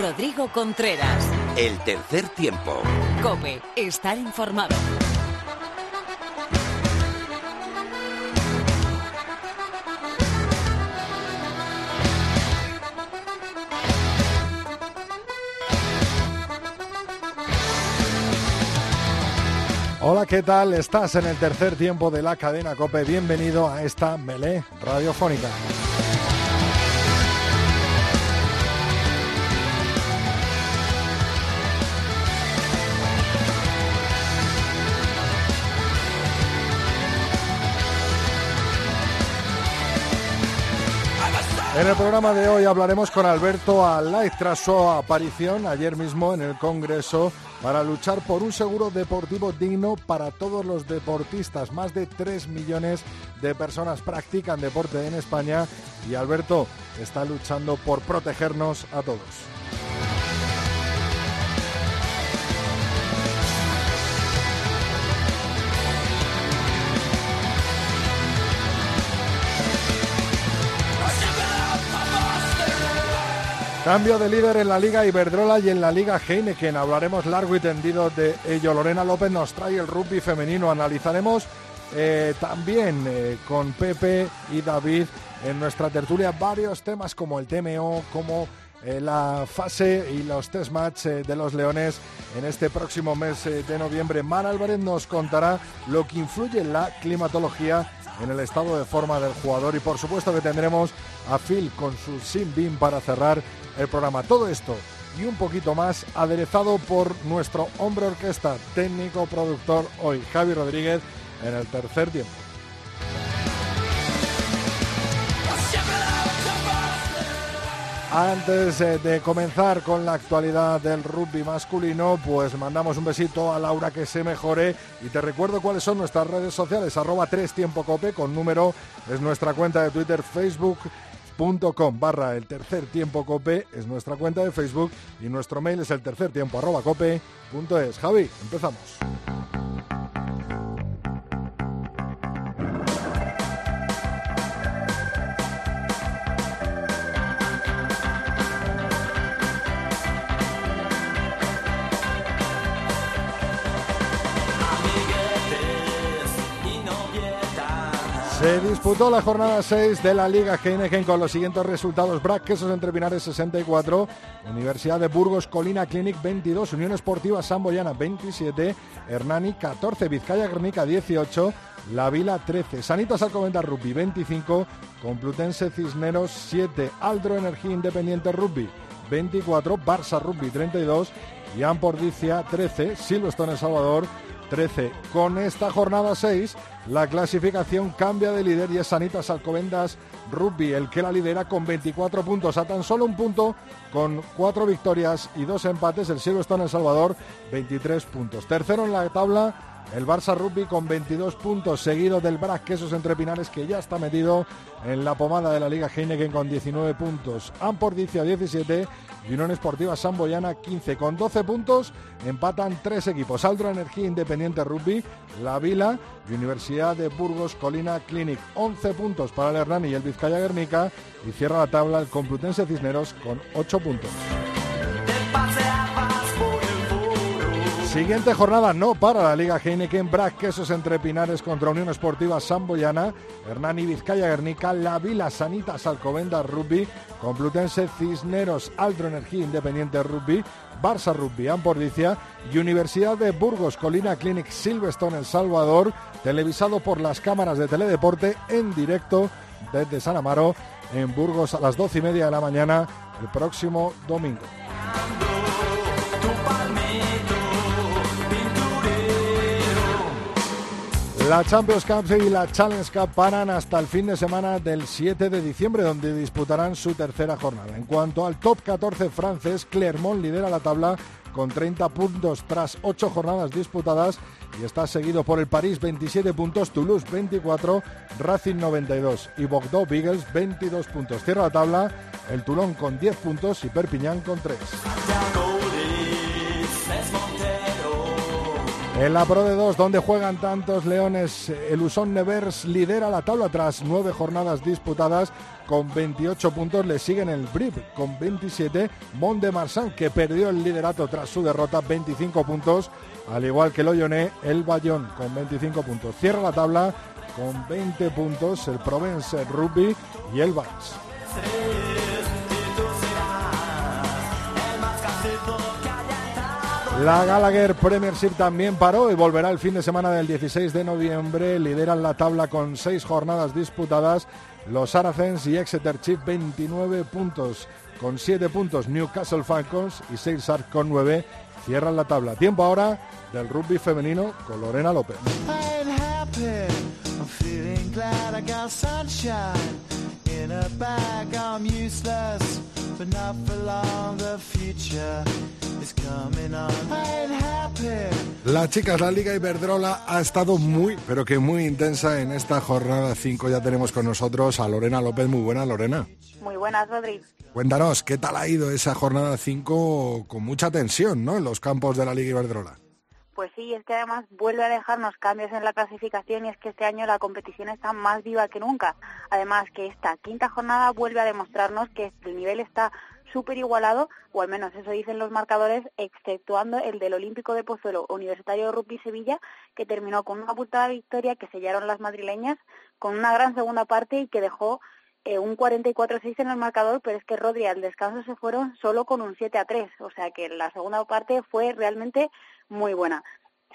Rodrigo Contreras. El tercer tiempo. Cope, estar informado. Hola, ¿qué tal? Estás en el tercer tiempo de la cadena Cope. Bienvenido a esta melé radiofónica. En el programa de hoy hablaremos con Alberto Alay tras su aparición ayer mismo en el Congreso para luchar por un seguro deportivo digno para todos los deportistas. Más de 3 millones de personas practican deporte en España y Alberto está luchando por protegernos a todos. Cambio de líder en la Liga Iberdrola y en la Liga Heineken. Hablaremos largo y tendido de ello. Lorena López nos trae el rugby femenino. Analizaremos eh, también eh, con Pepe y David en nuestra tertulia varios temas como el TMO, como eh, la fase y los test match de los Leones en este próximo mes de noviembre. Mar Álvarez nos contará lo que influye en la climatología en el estado de forma del jugador y por supuesto que tendremos a Phil con su Sim Beam para cerrar el programa. Todo esto y un poquito más aderezado por nuestro hombre orquesta, técnico, productor hoy, Javi Rodríguez, en el tercer tiempo. Antes eh, de comenzar con la actualidad del rugby masculino, pues mandamos un besito a Laura que se mejore y te recuerdo cuáles son nuestras redes sociales, arroba 3 tiempo cope con número, es nuestra cuenta de Twitter, Facebook, com barra el tercer tiempo cope es nuestra cuenta de Facebook y nuestro mail es el tercer tiempo arroba cope punto es. Javi, empezamos. Disputó la jornada 6 de la Liga Heineken con los siguientes resultados. Brac Quesos entre Pinares 64, Universidad de Burgos Colina Clinic 22, Unión Esportiva Samboyana 27, Hernani 14, Vizcaya Guernica 18, La Vila 13, Sanitas Alcobendas Rugby 25, Complutense Cisneros 7, Aldro Energía Independiente Rugby 24, Barça Rugby 32 y Ampordicia 13, Silverstone El Salvador 13. Con esta jornada 6, la clasificación cambia de líder y es Sanitas Alcobendas Rugby el que la lidera con 24 puntos, a tan solo un punto, con cuatro victorias y dos empates. El Cielo está en El Salvador, 23 puntos. Tercero en la tabla, el Barça Rugby con 22 puntos, seguido del Brac Quesos Entre Pinares, que ya está metido en la pomada de la Liga Heineken con 19 puntos. Ampordicia 17 y Unión Esportiva Samboyana 15. Con 12 puntos empatan tres equipos. Aldro Energía Independiente Rugby, La Vila y Universidad de Burgos Colina Clinic. 11 puntos para el Hernani y el Vizcaya Guernica y cierra la tabla el Complutense Cisneros con 8 puntos. Siguiente jornada no para la Liga Heineken, Brac Quesos entre Pinares contra Unión Esportiva Samboyana, Hernani Vizcaya Guernica, La Vila Sanitas Alcobendas Rugby, Complutense Cisneros Aldro Energía Independiente Rugby, Barça Rugby Ampordicia. Y Universidad de Burgos Colina Clinic Silverstone El Salvador, televisado por las cámaras de Teledeporte en directo desde San Amaro en Burgos a las doce y media de la mañana el próximo domingo. La Champions Cup y la Challenge Cup paran hasta el fin de semana del 7 de diciembre, donde disputarán su tercera jornada. En cuanto al top 14 francés, Clermont lidera la tabla con 30 puntos tras 8 jornadas disputadas y está seguido por el París 27 puntos, Toulouse 24, Racing 92 y Bordeaux Beagles 22 puntos. Cierra la tabla el Toulon con 10 puntos y Perpignan con 3. En la Pro de 2, donde juegan tantos leones, el Usón Nevers lidera la tabla tras nueve jornadas disputadas con 28 puntos. Le siguen el Brip con 27. Mont de Marsan, que perdió el liderato tras su derrota, 25 puntos. Al igual que el el Bayón con 25 puntos. Cierra la tabla con 20 puntos el Provence Rugby y el Valls. La Gallagher Premiership también paró y volverá el fin de semana del 16 de noviembre. Lideran la tabla con seis jornadas disputadas. Los Saracens y Exeter Chief 29 puntos. Con 7 puntos Newcastle Falcons y Sale Sharks con 9 cierran la tabla. Tiempo ahora del rugby femenino con Lorena López. La chicas, la Liga Iberdrola ha estado muy, pero que muy intensa en esta jornada 5. Ya tenemos con nosotros a Lorena López. Muy buena, Lorena. Muy buenas, Rodri. Cuéntanos, ¿qué tal ha ido esa jornada 5 con mucha tensión ¿no? en los campos de la Liga Iberdrola? Pues sí, es que además vuelve a dejarnos cambios en la clasificación y es que este año la competición está más viva que nunca. Además que esta quinta jornada vuelve a demostrarnos que el nivel está súper igualado, o al menos eso dicen los marcadores, exceptuando el del Olímpico de Pozuelo Universitario de Rugby Sevilla, que terminó con una putada victoria que sellaron las madrileñas, con una gran segunda parte y que dejó eh, un 44-6 en el marcador, pero es que Rodri al descanso se fueron solo con un 7-3, o sea que la segunda parte fue realmente muy buena.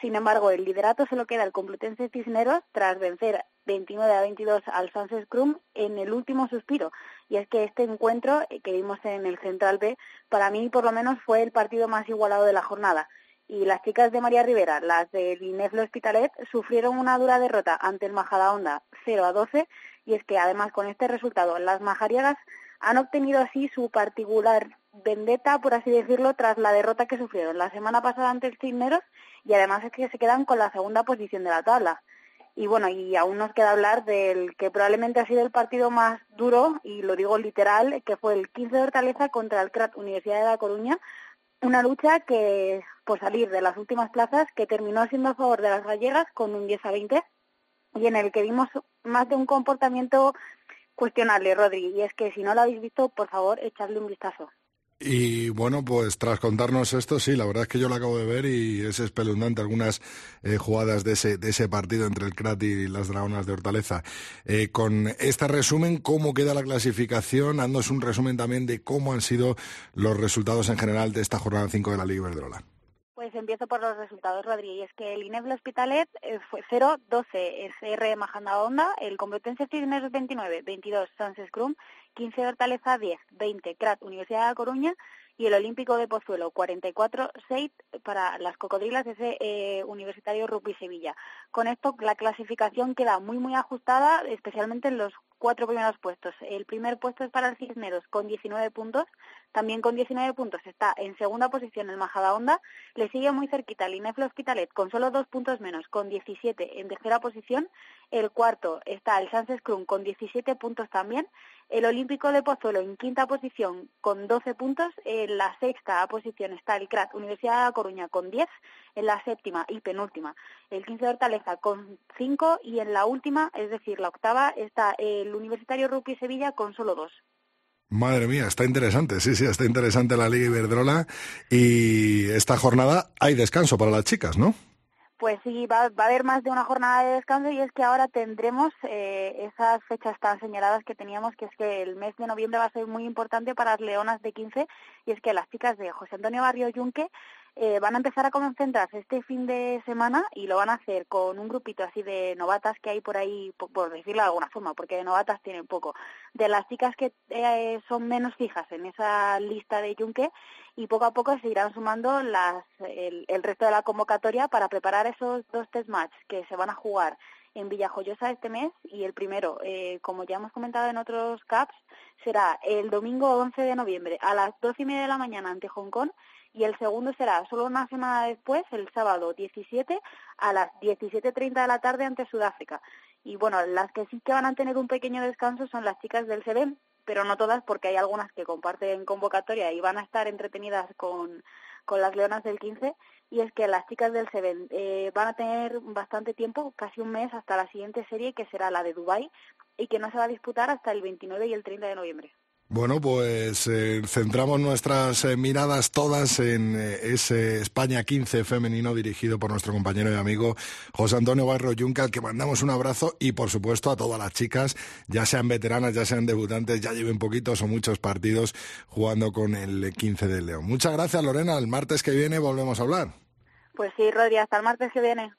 Sin embargo, el liderato se lo queda el Complutense Cisneros tras vencer 29 a 22 al Sunset Scrum en el último suspiro. Y es que este encuentro que vimos en el Central B, para mí por lo menos fue el partido más igualado de la jornada. Y las chicas de María Rivera, las de Ineflo Hospitalet, sufrieron una dura derrota ante el Majadahonda 0 a 12. Y es que además con este resultado, las majariagas han obtenido así su particular vendetta, por así decirlo, tras la derrota que sufrieron la semana pasada ante el Cisneros y además es que se quedan con la segunda posición de la tabla. Y bueno, y aún nos queda hablar del que probablemente ha sido el partido más duro, y lo digo literal, que fue el 15 de Hortaleza contra el CRAT Universidad de La Coruña, una lucha que, por salir de las últimas plazas, que terminó siendo a favor de las gallegas con un 10 a 20, y en el que vimos más de un comportamiento cuestionable, Rodri, y es que si no lo habéis visto, por favor, echadle un vistazo. Y bueno, pues tras contarnos esto, sí, la verdad es que yo lo acabo de ver y es espeluznante algunas eh, jugadas de ese, de ese partido entre el Crat y las Dragonas de Hortaleza. Eh, con este resumen, ¿cómo queda la clasificación? Dándonos un resumen también de cómo han sido los resultados en general de esta jornada 5 de la Liga Iberdrola. Pues empiezo por los resultados, Rodri. es que el INEF Hospitalet eh, fue 0-12, SR Majanda Onda, el Complutense Cisneros 29, 22 Sans Scrum, 15 Hortaleza 10, 20 CRAT Universidad de Coruña y el Olímpico de Pozuelo 44-6 para las cocodrilas de ese eh, Universitario Rugby Sevilla. Con esto la clasificación queda muy muy ajustada, especialmente en los cuatro primeros puestos. El primer puesto es para el Cisneros con 19 puntos, también con 19 puntos está en segunda posición el Majadahonda, le sigue muy cerquita el Ineflo Hospitalet con solo dos puntos menos, con 17 en tercera posición, el cuarto está el Sánchez Scrum con 17 puntos también, el Olímpico de Pozuelo en quinta posición con 12 puntos, en la sexta posición está el CRAT Universidad de La Coruña con 10, en la séptima y penúltima el 15 de Hortaleza con 5 y en la última, es decir, la octava, está el Universitario Rugby Sevilla con solo 2. Madre mía, está interesante, sí, sí, está interesante la Liga Iberdrola y esta jornada hay descanso para las chicas, ¿no? Pues sí, va, a haber más de una jornada de descanso y es que ahora tendremos eh, esas fechas tan señaladas que teníamos, que es que el mes de noviembre va a ser muy importante para las leonas de 15 y es que las chicas de José Antonio Barrio Yunque eh, van a empezar a concentrarse este fin de semana y lo van a hacer con un grupito así de novatas que hay por ahí, por, decirlo de alguna forma, porque de novatas tienen poco, de las chicas que eh, son menos fijas en esa lista de Yunque y poco a poco se irán sumando las, el, resto de la convocatoria para preparar esos dos test match que se van a jugar en Villajoyosa este mes y el primero, eh, como ya hemos comentado en otros CAPS, será el domingo 11 de noviembre a las 12 y media de la mañana ante Hong Kong y el segundo será solo una semana después, el sábado 17 a las 17.30 de la tarde ante Sudáfrica. Y bueno, las que sí que van a tener un pequeño descanso son las chicas del SEBEN, pero no todas porque hay algunas que comparten convocatoria y van a estar entretenidas con con las Leonas del 15 y es que las chicas del Seven eh, van a tener bastante tiempo, casi un mes, hasta la siguiente serie que será la de Dubai y que no se va a disputar hasta el 29 y el 30 de noviembre. Bueno, pues eh, centramos nuestras eh, miradas todas en eh, ese España 15 femenino dirigido por nuestro compañero y amigo José Antonio Barro Junca, al que mandamos un abrazo y por supuesto a todas las chicas, ya sean veteranas, ya sean debutantes, ya lleven poquitos o muchos partidos jugando con el 15 de León. Muchas gracias Lorena, el martes que viene volvemos a hablar. Pues sí, Rodri, hasta el martes que viene.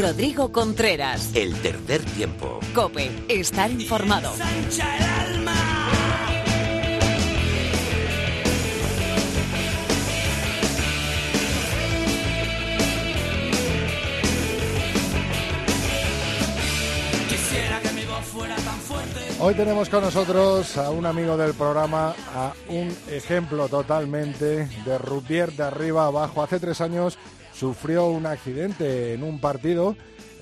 Rodrigo Contreras. El tercer tiempo. Cope, estar informado. Hoy tenemos con nosotros a un amigo del programa, a un ejemplo totalmente de Rupier de arriba abajo. Hace tres años sufrió un accidente en un partido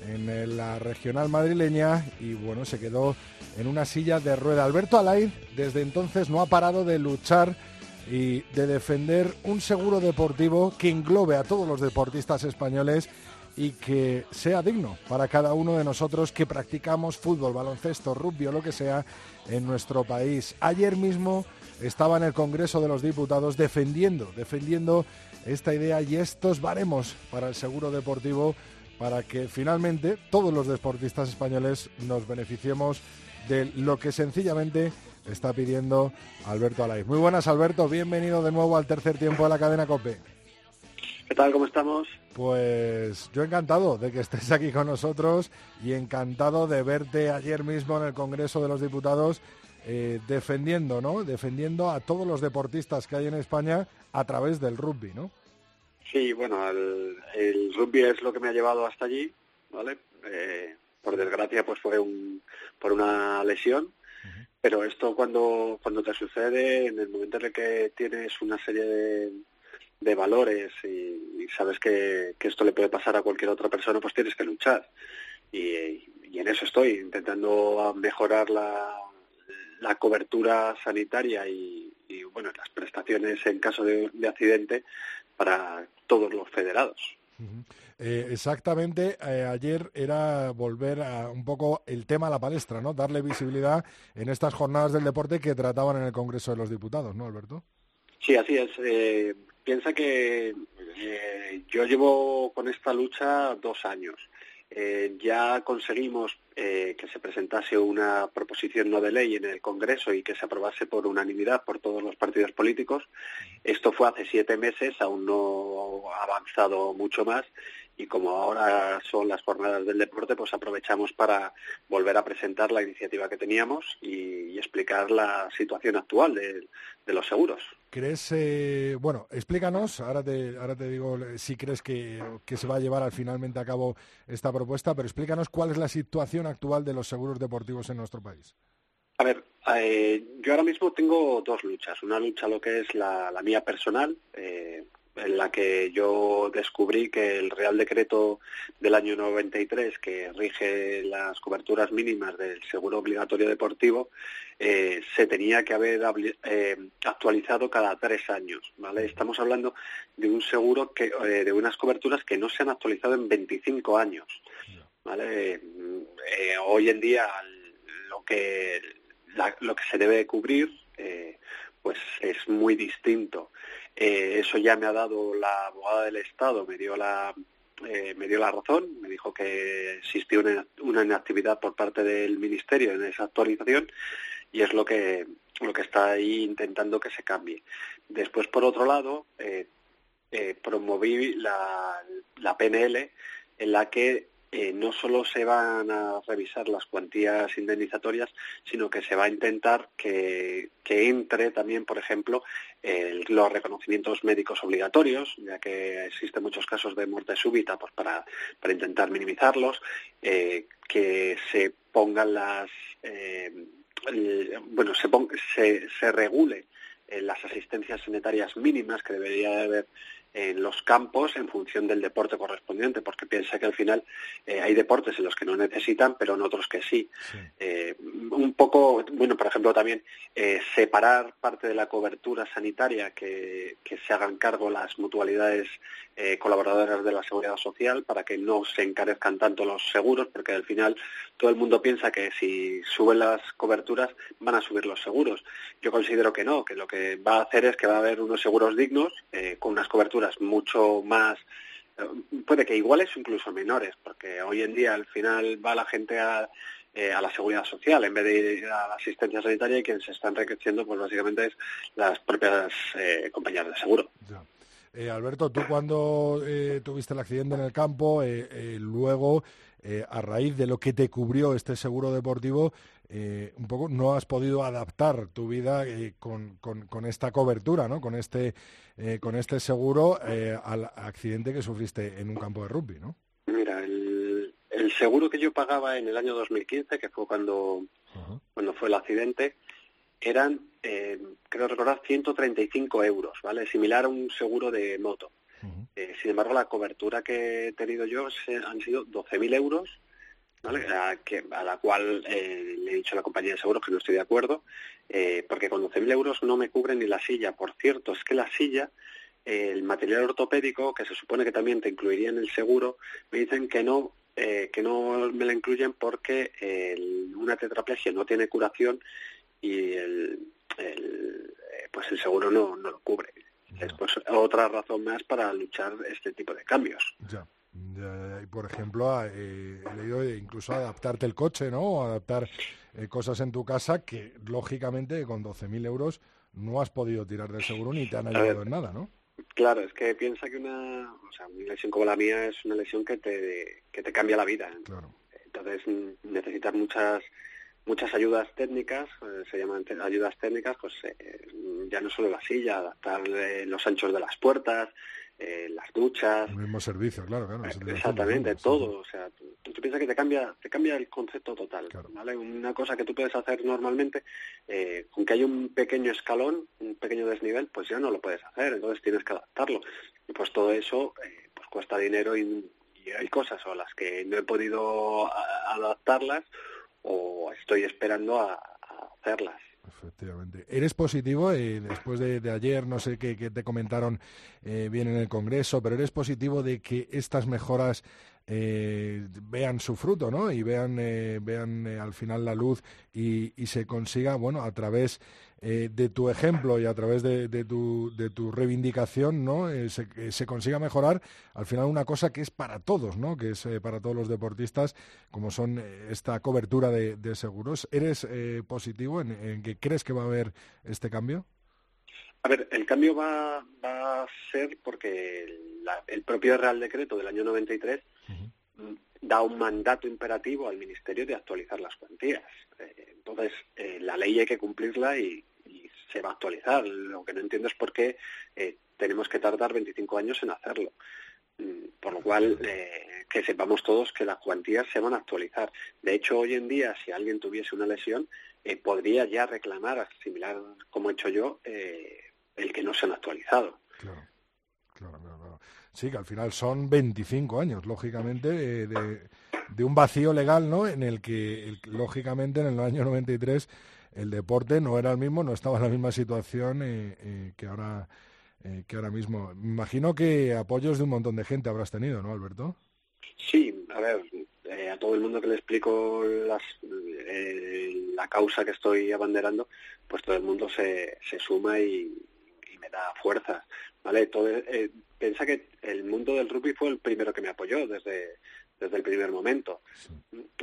en la regional madrileña y bueno, se quedó en una silla de rueda. Alberto Alain desde entonces no ha parado de luchar y de defender un seguro deportivo que englobe a todos los deportistas españoles y que sea digno para cada uno de nosotros que practicamos fútbol, baloncesto, rugby o lo que sea en nuestro país. Ayer mismo estaba en el Congreso de los Diputados defendiendo, defendiendo esta idea y estos baremos para el seguro deportivo para que finalmente todos los deportistas españoles nos beneficiemos de lo que sencillamente está pidiendo Alberto Alay. Muy buenas Alberto, bienvenido de nuevo al tercer tiempo de la cadena COPE. ¿Qué tal? ¿Cómo estamos? Pues yo encantado de que estés aquí con nosotros y encantado de verte ayer mismo en el Congreso de los Diputados eh, defendiendo, ¿no? Defendiendo a todos los deportistas que hay en España a través del rugby, ¿no? Sí, bueno, el, rugby es lo que me ha llevado hasta allí, ¿vale? Eh, por desgracia, pues fue un, por una lesión, pero esto cuando, cuando te sucede, en el momento en el que tienes una serie de, de valores y, sabes que, que, esto le puede pasar a cualquier otra persona, pues tienes que luchar. Y, y en eso estoy, intentando mejorar la, la cobertura sanitaria y, bueno las prestaciones en caso de, accidente para todos los federados. Eh, exactamente, eh, ayer era volver a un poco el tema a la palestra, ¿no? Darle visibilidad en estas jornadas del deporte que trataban en el Congreso de los Diputados, ¿no, Alberto? Sí, así es. Eh, piensa que yo llevo con esta lucha dos años. Eh, ya conseguimos eh, que se presentase una proposición no de ley en el Congreso y que se aprobase por unanimidad por todos los partidos políticos. Esto fue hace siete meses, aún no ha avanzado mucho más y como ahora son las jornadas del deporte, pues aprovechamos para volver a presentar la iniciativa que teníamos y, explicar la situación actual de, los seguros. ¿Crees, eh, bueno, explícanos, ahora te, ahora te digo si crees que, se va a llevar al finalmente a cabo esta propuesta, pero explícanos cuál es la situación actual de los seguros deportivos en nuestro país. A ver, eh, yo ahora mismo tengo dos luchas. Una lucha lo que es la, mía personal, eh, en la que yo descubrí que el Real Decreto del año 93, que rige las coberturas mínimas del seguro obligatorio deportivo, eh, se tenía que haber eh, actualizado cada tres años. ¿vale? Estamos hablando de un seguro, que, eh, de unas coberturas que no se han actualizado en 25 años. ¿vale? hoy en día lo que, lo que se debe cubrir pues es muy distinto. Eh, eso ya me ha dado la abogada del Estado, me dio la, eh, me dio la razón, me dijo que existía una, inactividad por parte del Ministerio en esa actualización y es lo que, lo que está ahí intentando que se cambie. Después, por otro lado, eh, promoví la, la PNL en la que eh, no solo se van a revisar las cuantías indemnizatorias, sino que se va a intentar que, entre también, por ejemplo, los reconocimientos médicos obligatorios, ya que existen muchos casos de muerte súbita, pues para, para intentar minimizarlos, eh, que se pongan las, eh, bueno, se, se, se regule las asistencias sanitarias mínimas que debería haber en los campos en función del deporte correspondiente, porque piensa que al final eh, hay deportes en los que no necesitan, pero en otros que sí. Eh, un poco, bueno, por ejemplo, también eh, separar parte de la cobertura sanitaria que, que se hagan cargo las mutualidades colaboradoras de la seguridad social para que no se encarezcan tanto los seguros, porque al final todo el mundo piensa que si suben las coberturas van a subir los seguros. Yo considero que no, que lo que va a hacer es que va a haber unos seguros dignos con unas coberturas mucho más, eh, puede que iguales incluso menores, porque hoy en día al final va la gente a, eh, a la seguridad social en vez de ir a la asistencia sanitaria y quien se está enriqueciendo pues básicamente es las propias eh, compañías de seguro. Alberto, tú cuando tuviste el accidente en el campo, luego, a raíz de lo que te cubrió este seguro deportivo, un poco no has podido adaptar tu vida con, con, con, esta cobertura, ¿no? Con este eh, con este seguro eh, al accidente que sufriste en un campo de rugby, ¿no? Mira, el, seguro que yo pagaba en el año 2015, que fue cuando, cuando fue el accidente, eran, eh, creo recordar, 135 euros, ¿vale? Similar a un seguro de moto. Eh, sin embargo, la cobertura que he tenido yo han sido 12.000 euros a, que, a la cual eh, le he dicho a la compañía de seguros que no estoy de acuerdo, eh, porque con 12.000 euros no me cubren ni la silla. Por cierto, es que la silla, eh, el material ortopédico, que se supone que también te incluiría en el seguro, me dicen que no que no me la incluyen porque una tetraplegia no tiene curación y el, pues el seguro no, no lo cubre. Es pues, otra razón más para luchar este tipo de cambios. Ya y por ejemplo, eh, he leído incluso adaptarte el coche, ¿no? O adaptar eh, cosas en tu casa que, lógicamente, con 12.000 euros no has podido tirar del seguro ni te han ayudado en nada, ¿no? Claro, es que piensa que una, o sea, una lesión como la mía es una lesión que te, que te cambia la vida. Claro. Entonces necesitas muchas muchas ayudas técnicas, eh, se llaman ayudas técnicas, pues ya no solo la silla, adaptar los anchos de las puertas, eh, las duchas. El mismo servicio, claro, claro. Exactamente, todo. O sea, tú, piensas que te cambia, te cambia el concepto total. ¿vale? Una cosa que tú puedes hacer normalmente, eh, aunque hay un pequeño escalón, un pequeño desnivel, pues ya no lo puedes hacer, entonces tienes que adaptarlo. Y pues todo eso eh, pues cuesta dinero y, hay cosas o las que no he podido adaptarlas o estoy esperando a hacerlas. Efectivamente. ¿Eres positivo? Eh, después de, ayer, no sé qué, te comentaron eh, bien en el Congreso, pero ¿eres positivo de que estas mejoras eh, vean su fruto, ¿no? Y vean, vean al final la luz y, y, se consiga, bueno, a través eh, de tu ejemplo y a través de, tu, de tu reivindicación, ¿no? Eh, se, eh, se, consiga mejorar al final una cosa que es para todos, ¿no? Que es para todos los deportistas, como son esta cobertura de, seguros. ¿Eres positivo en, que crees que va a haber este cambio? A ver, el cambio va, va a ser porque el propio Real Decreto del año 93 da un mandato imperativo al Ministerio de actualizar las cuantías. entonces, la ley hay que cumplirla y, se va a actualizar. Lo que no entiendo es por qué eh, tenemos que tardar 25 años en hacerlo. Mm, por lo cual, eh, que sepamos todos que las cuantías se van a actualizar. De hecho, hoy en día, si alguien tuviese una lesión, eh, podría ya reclamar, similar como he hecho yo, el que no se han actualizado. Claro, claro, claro. Sí, que al final son 25 años, lógicamente, de, de, un vacío legal, ¿no? En el que, lógicamente, en el año 93 el deporte no era el mismo, no estaba en la misma situación eh, eh, que ahora eh, que ahora mismo. Imagino que apoyos de un montón de gente habrás tenido, ¿no, Alberto? Sí, a ver, a todo el mundo que le explico las, la causa que estoy abanderando, pues todo el mundo se, se suma y, me da fuerza, ¿vale? Todo, piensa que el mundo del rugby fue el primero que me apoyó desde, desde el primer momento.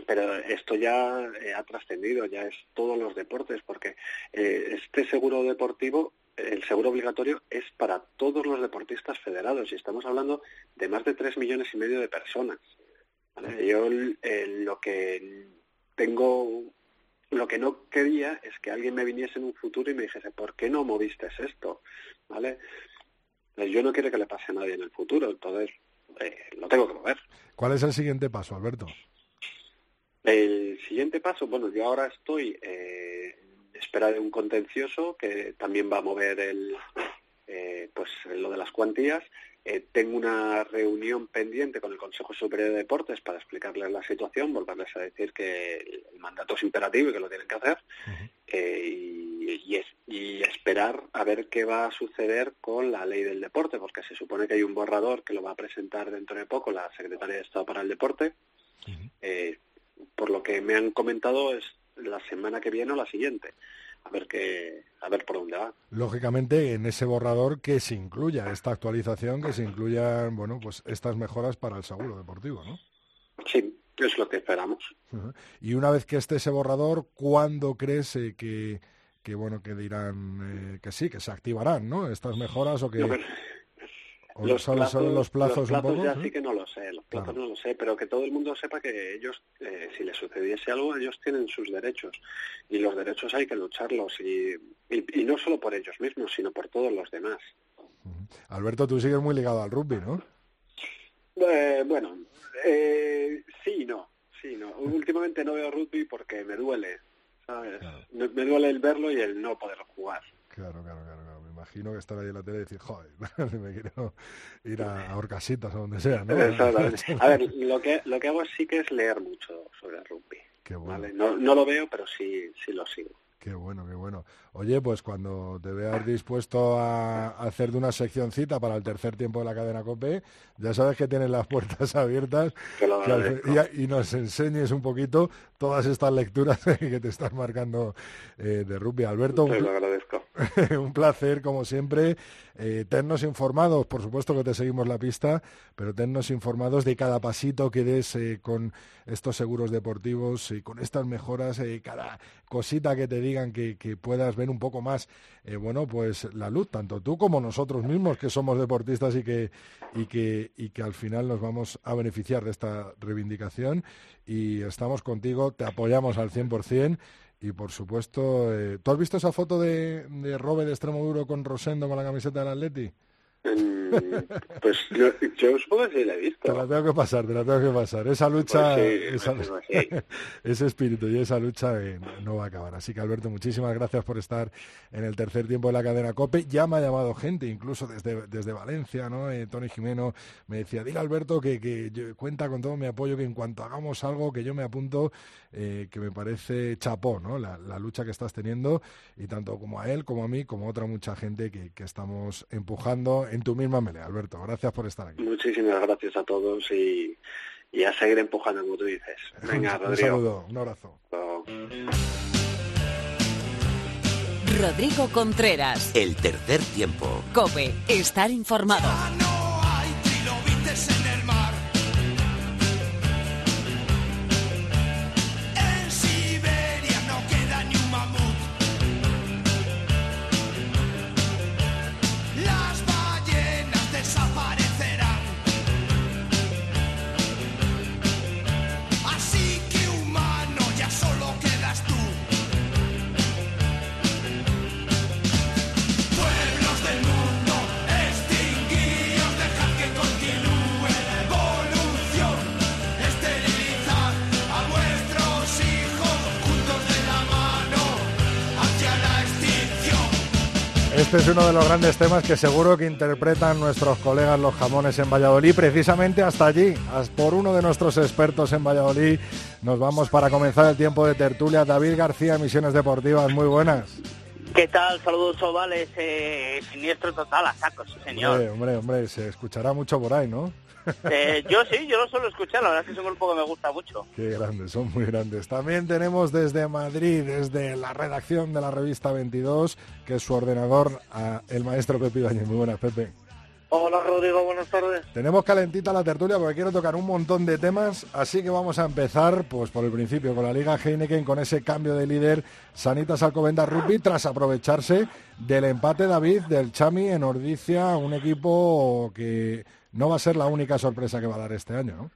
Pero esto ya eh, ha trascendido, ya es todos los deportes, porque eh, este seguro deportivo, el seguro obligatorio, es para todos los deportistas federados y estamos hablando de más de tres millones y medio de personas. Yo eh, lo que tengo, lo que no quería es que alguien me viniese en un futuro y me dijese, ¿por qué no moviste esto? ¿Vale? Yo no quiero que le pase a nadie en el futuro, entonces lo tengo que mover. ¿Cuál es el siguiente paso, Alberto? El siguiente paso, bueno, yo ahora estoy eh, espera de un contencioso que también va a mover el, eh, pues lo de las cuantías Eh, tengo una reunión pendiente con el Consejo Superior de Deportes para explicarles la situación, volverles a decir que el mandato es imperativo y que lo tienen que hacer eh, y, y, esperar a ver qué va a suceder con la ley del deporte, porque se supone que hay un borrador que lo va a presentar dentro de poco la Secretaría de Estado para el Deporte. Eh, por lo que me han comentado es la semana que viene o la siguiente a ver qué, a ver por dónde va. Lógicamente, en ese borrador que se incluya esta actualización, que se incluyan, bueno, pues estas mejoras para el seguro deportivo, ¿no? Sí, es lo que esperamos. Y una vez que esté ese borrador, ¿cuándo crees eh, que, que, bueno, que dirán eh, que sí, que se activarán, ¿no? Estas mejoras o que los plazos, los plazos, ya sí que no lo sé, los plazos no lo sé, pero que todo el mundo sepa que ellos, eh, si les sucediese algo, ellos tienen sus derechos y los derechos hay que lucharlos y, y, no solo por ellos mismos, sino por todos los demás. Alberto, tú sigues muy ligado al rugby, ¿no? Eh, bueno, eh, sí y no, sí no. Últimamente no veo rugby porque me duele, ¿sabes? Me, me duele el verlo y el no poder jugar. Claro, claro, claro, Me imagino que estar ahí en la tele y decir, joder, me quiero ir a, Orcasitas o donde sea, ¿no? A ver, lo que, lo que hago sí que es leer mucho sobre el rugby. Qué bueno. no, no lo veo, pero sí, sí lo sigo. Qué bueno, qué bueno. Oye, pues cuando te veas dispuesto a hacer de una seccioncita para el tercer tiempo de la cadena COPE, ya sabes que tienes las puertas abiertas y, nos enseñes un poquito todas estas lecturas que te estás marcando eh, de rugby. Alberto, te lo agradezco. un placer, como siempre. Eh, tennos informados, por supuesto que te seguimos la pista, pero tennos informados de cada pasito que des eh, con estos seguros deportivos y con estas mejoras, eh, cada cosita que te digan que, que puedas ver un poco más, eh, bueno, pues la luz, tanto tú como nosotros mismos que somos deportistas y que, y que, y que al final nos vamos a beneficiar de esta reivindicación y estamos contigo, te apoyamos al 100%. Y por supuesto, eh, ¿tú has visto esa foto de, de Robe de extremo duro con Rosendo con la camiseta del Atleti? pues yo, supongo que sí la he visto. Te la tengo que pasar, te la tengo que pasar. Esa lucha, pues ese espíritu y esa lucha eh, no va a acabar. Así que Alberto, muchísimas gracias por estar en el tercer tiempo de la cadena COPE. Ya me ha llamado gente, incluso desde, desde Valencia, ¿no? Eh, Tony Jimeno me decía, dile Alberto que, que cuenta con todo mi apoyo, que en cuanto hagamos algo, que yo me apunto, eh, que me parece chapó, ¿no? La, lucha que estás teniendo y tanto como a él, como a mí, como a otra mucha gente que, que estamos empujando en tu misma melea. Alberto, gracias por estar aquí. Muchísimas gracias a todos y, a seguir empujando como tú dices. Venga, Rodrigo. Un saludo, un abrazo. Rodrigo Contreras. El tercer tiempo. Cope, estar informado. Este es uno de los grandes temas que seguro que interpretan nuestros colegas los jamones en Valladolid. Precisamente hasta allí, por uno de nuestros expertos en Valladolid, nos vamos para comenzar el tiempo de tertulia. David García, Misiones Deportivas, muy buenas. ¿Qué tal? Saludos ovales, eh, siniestro total a sacos, señor. Hombre, hombre, hombre, se escuchará mucho por ahí, ¿no? Eh, yo sí, yo lo suelo escuchar, la verdad es que es un grupo que me gusta mucho. Qué grandes, son muy grandes. También tenemos desde Madrid, desde la redacción de la revista 22, que es su ordenador, a el maestro Pepe Ibañez. Muy buenas, Pepe. Hola Rodrigo, buenas tardes. Tenemos calentita la tertulia porque quiero tocar un montón de temas, así que vamos a empezar pues por el principio con la Liga Heineken con ese cambio de líder Sanitas Alcobenda Rugby tras aprovecharse del empate David del Chami en Ordicia, un equipo que no va a ser la única sorpresa que va a dar este año, ¿no?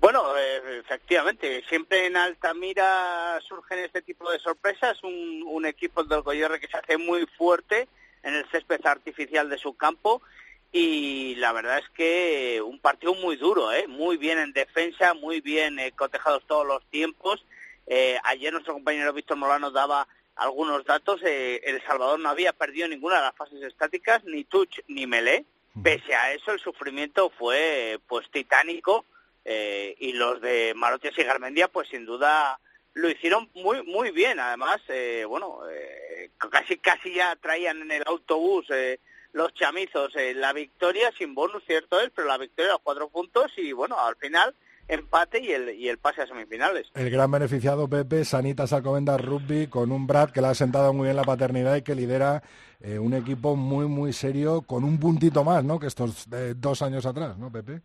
Bueno, eh, efectivamente, siempre en Altamira surgen este tipo de sorpresas, un, un equipo del Goyerre que se hace muy fuerte en el césped artificial de su campo y la verdad es que un partido muy duro, ¿eh? muy bien en defensa, muy bien eh, cotejados todos los tiempos. Eh, ayer nuestro compañero Víctor Molano daba algunos datos. El Salvador no había perdido ninguna de las fases estáticas, ni touch ni melee Pese a eso, el sufrimiento fue pues titánico eh, y los de Marotes y Garmendia, pues sin duda lo hicieron muy muy bien. Además, eh, bueno, eh, casi casi ya traían en el autobús eh, los chamizos la victoria sin bonus, cierto es, pero la victoria los cuatro puntos y bueno, al final empate y el, y el pase a semifinales. El gran beneficiado Pepe, Sanitas Alcobendas Rugby, con un Brad que le ha sentado muy bien la paternidad y que lidera eh, un equipo muy, muy serio, con un puntito más, ¿no? Que estos eh, dos años atrás, ¿no, Pepe?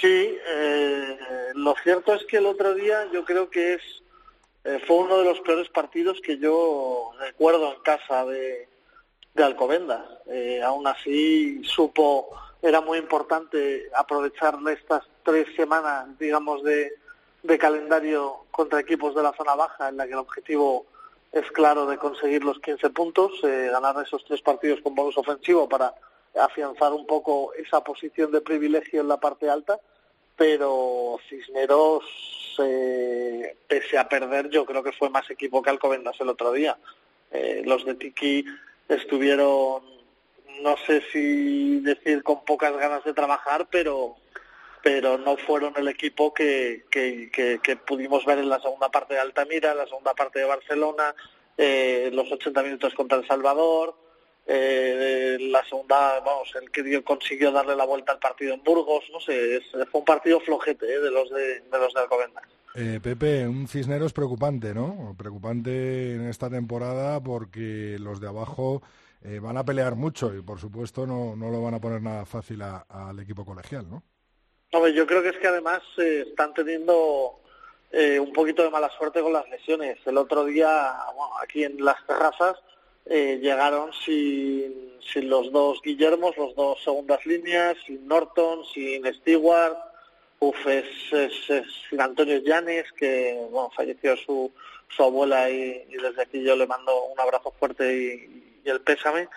Sí, eh, lo cierto es que el otro día yo creo que es fue uno de los peores partidos que yo recuerdo en casa de, de Alcobendas. aún así supo era muy importante aprovechar estas tres semanas, digamos, de, calendario contra equipos de la zona baja, en la que el objetivo es claro de conseguir los 15 puntos, eh, ganar esos tres partidos con bonus ofensivo para afianzar un poco esa posición de privilegio en la parte alta, pero Cisneros, eh, pese a perder, yo creo que fue más equipo que Alcobendas el otro día. Eh, los de Tiki estuvieron no sé si decir con pocas ganas de trabajar, pero pero no fueron el equipo que, que, pudimos ver en la segunda parte de Altamira, en la segunda parte de Barcelona, eh, los 80 minutos contra El Salvador, eh, la segunda, vamos, el que consiguió darle la vuelta al partido en Burgos, no sé, fue un partido flojete eh, de los de, de los de Alcobendas. Eh, Pepe, un Cisneros preocupante, ¿no? Preocupante en esta temporada porque los de abajo eh, van a pelear mucho y por supuesto no, no lo van a poner nada fácil al equipo colegial, ¿no? Yo creo que es que además eh, están teniendo eh, un poquito de mala suerte con las lesiones. El otro día, aquí en las terrazas, llegaron sin, los dos Guillermos, los dos segundas líneas, sin Norton, sin Stewart, uf, es, sin Antonio Llanes, que bueno, falleció su, su abuela y, desde aquí yo le mando un abrazo fuerte y el pésame,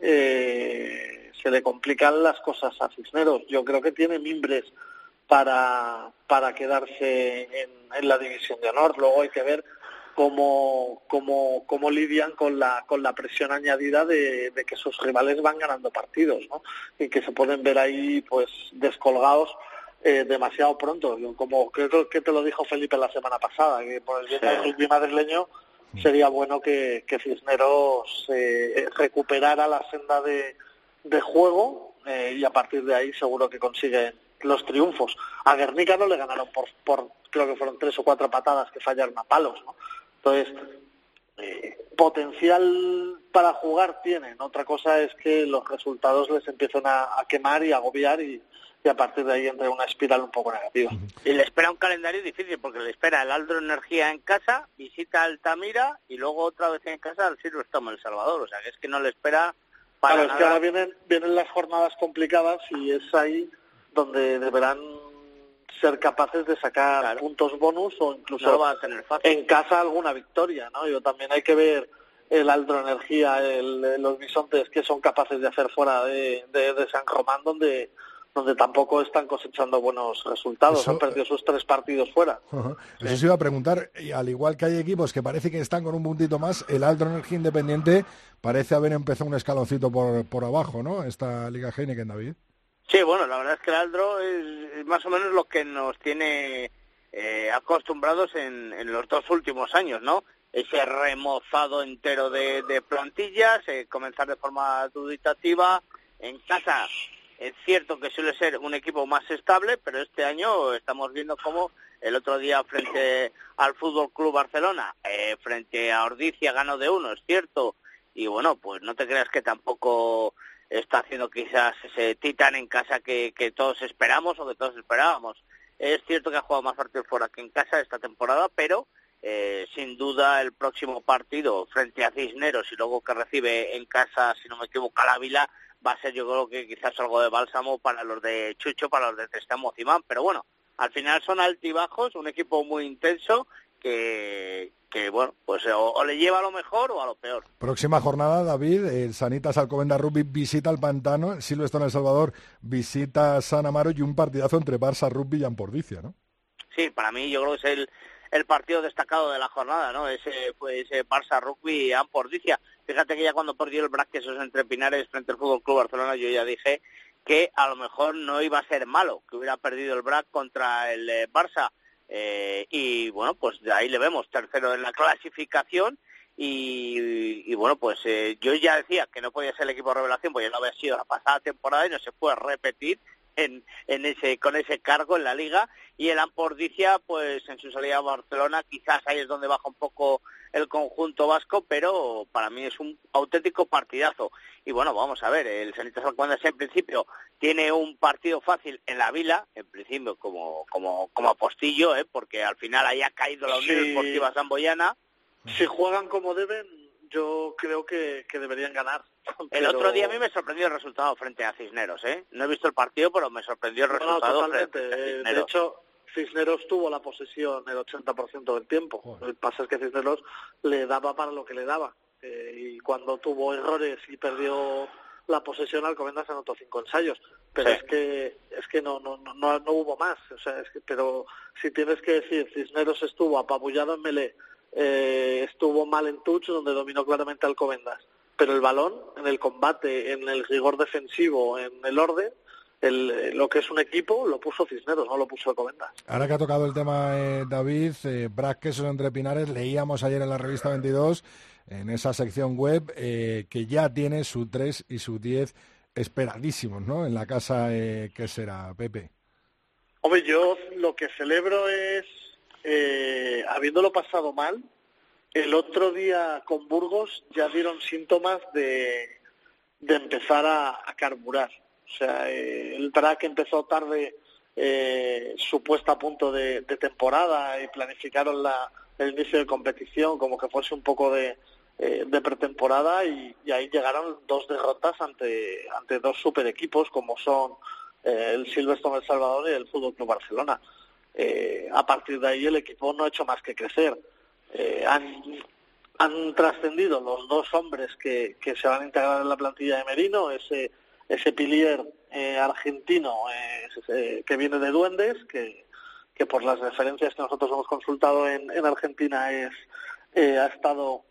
eh, se le complican las cosas a Cisneros. Yo creo que tiene mimbres para, para quedarse en, en la división de honor. Luego hay que ver cómo, cómo, cómo lidian con la, con la presión añadida de, de, que sus rivales van ganando partidos, ¿no? Y que se pueden ver ahí, pues, descolgados eh, demasiado pronto. Como creo que te lo dijo Felipe la semana pasada, que por el bien del rugby madrileño sería bueno que, Cisneros eh, recuperara la senda de, juego eh, y a partir de ahí seguro que consigue los triunfos. A Guernica no le ganaron por, por creo que fueron tres o cuatro patadas que fallaron a palos, ¿no? Entonces, eh, potencial para jugar tienen. Otra cosa es que los resultados les empiezan a, a quemar y agobiar y, y a partir de ahí entra una espiral un poco negativa. Y le espera un calendario difícil porque le espera el Aldro Energía en casa, visita Altamira y luego otra vez en casa al Silverstone El Salvador. O sea, que es que no le espera para claro, es que ahora vienen, vienen las jornadas complicadas y es ahí donde deberán ser capaces de sacar puntos bonus o incluso va a tener en casa alguna victoria, ¿no? Yo también hay que ver el Aldro Energía, el, los bisontes que son capaces de hacer fuera de, de, de San Román, donde donde tampoco están cosechando buenos resultados. Han perdido sus tres partidos fuera. Eso se iba a preguntar. Y al igual que hay equipos que parece que están con un puntito más, el Alto Energía Independiente parece haber empezado un escaloncito por, por abajo, ¿no? Esta Liga Heineken, David. Sí, bueno, la verdad es que el Aldro es más o menos lo que nos tiene eh, acostumbrados en, en, los dos últimos años, ¿no? Ese remozado entero de, de plantillas, eh, comenzar de forma duditativa, en casa es cierto que suele ser un equipo más estable, pero este año estamos viendo cómo el otro día frente al Fútbol Club Barcelona, eh, frente a Ordicia ganó de uno, es cierto, y bueno, pues no te creas que tampoco está haciendo quizás ese titán en casa que, que todos esperamos o que todos esperábamos. Es cierto que ha jugado más partidos fuera que en casa esta temporada, pero eh, sin duda el próximo partido frente a Cisneros y luego que recibe en casa, si no me equivoco, a va a ser yo creo que quizás algo de bálsamo para los de Chucho, para los de Testamo Cimán, pero bueno, al final son altibajos, un equipo muy intenso que, que bueno, pues o, le lleva a lo mejor o a lo peor. Próxima jornada, David, el Sanitas Alcobenda Rugby visita al Pantano, Silvestre en El Salvador visita San Amaro y un partidazo entre Barça Rugby y Ampordicia, ¿no? Sí, para mí yo creo que es el, el partido destacado de la jornada, ¿no? Ese, pues, ese Barça Rugby Ampordicia. Fíjate que ya cuando perdió el esos entre Pinares frente al Fútbol Club Barcelona, yo ya dije que a lo mejor no iba a ser malo, que hubiera perdido el BRAC contra el eh, Barça. Eh, y bueno, pues de ahí le vemos tercero en la clasificación. Y, bueno, pues eh, yo ya decía que no podía ser el equipo de revelación, porque ya no había sido la pasada temporada y no se puede repetir en, en ese, con ese cargo en la liga. Y el Ampordicia pues en su salida a Barcelona quizás ahí es donde baja un poco el conjunto vasco pero para mí es un auténtico partidazo. Y bueno vamos a ver el Sanitas Alcobendas en principio tiene un partido fácil en la Vila en principio como como como apostillo ¿eh? porque al final haya caído la Unión Deportiva Zamboyana. Si juegan como deben yo creo que, que deberían ganar el otro día a mí me sorprendió el resultado frente a Cisneros, ¿eh? No he visto el partido, pero me sorprendió el resultado. frente a Cisneros. De hecho, Cisneros tuvo la posesión el 80% del tiempo. Que pasa es que Cisneros le daba para lo que le daba. Eh, y cuando tuvo errores y perdió la posesión, Alcobendas anotó cinco ensayos. Pero es que es que no, no, no, no hubo más. O sea, es que, pero si tienes que decir, Cisneros estuvo apabullado en Melé, eh, estuvo mal en Touch, donde dominó claramente Alcobendas pero el balón en el combate, en el rigor defensivo, en el orden, el, lo que es un equipo lo puso Cisneros, no lo puso Alcobendas. Ahora que ha tocado el tema eh, David, eh, Brad Quesos entre Pinares, leíamos ayer en la revista 22, en esa sección web, eh, que ya tiene su 3 y su 10 esperadísimos, ¿no? En la casa eh, que será, Pepe. Hombre, yo lo que celebro es, habiéndolo pasado mal, el otro día con Burgos ya dieron síntomas de, de empezar a, carburar. O sea, eh, el track empezó tarde eh, su puesta a punto de, temporada y planificaron la, el inicio de competición como que fuese un poco de, eh, de pretemporada y, ahí llegaron dos derrotas ante, ante dos super equipos como son eh, el Silverstone El Salvador y el Fútbol Club Barcelona. A partir de ahí el equipo no ha hecho más que crecer. Eh, han, trascendido los dos hombres que, se van a integrar en la plantilla de Merino, ese, ese pilier eh, argentino eh, que viene de Duendes, que, por las referencias que nosotros hemos consultado en, en Argentina es ha estado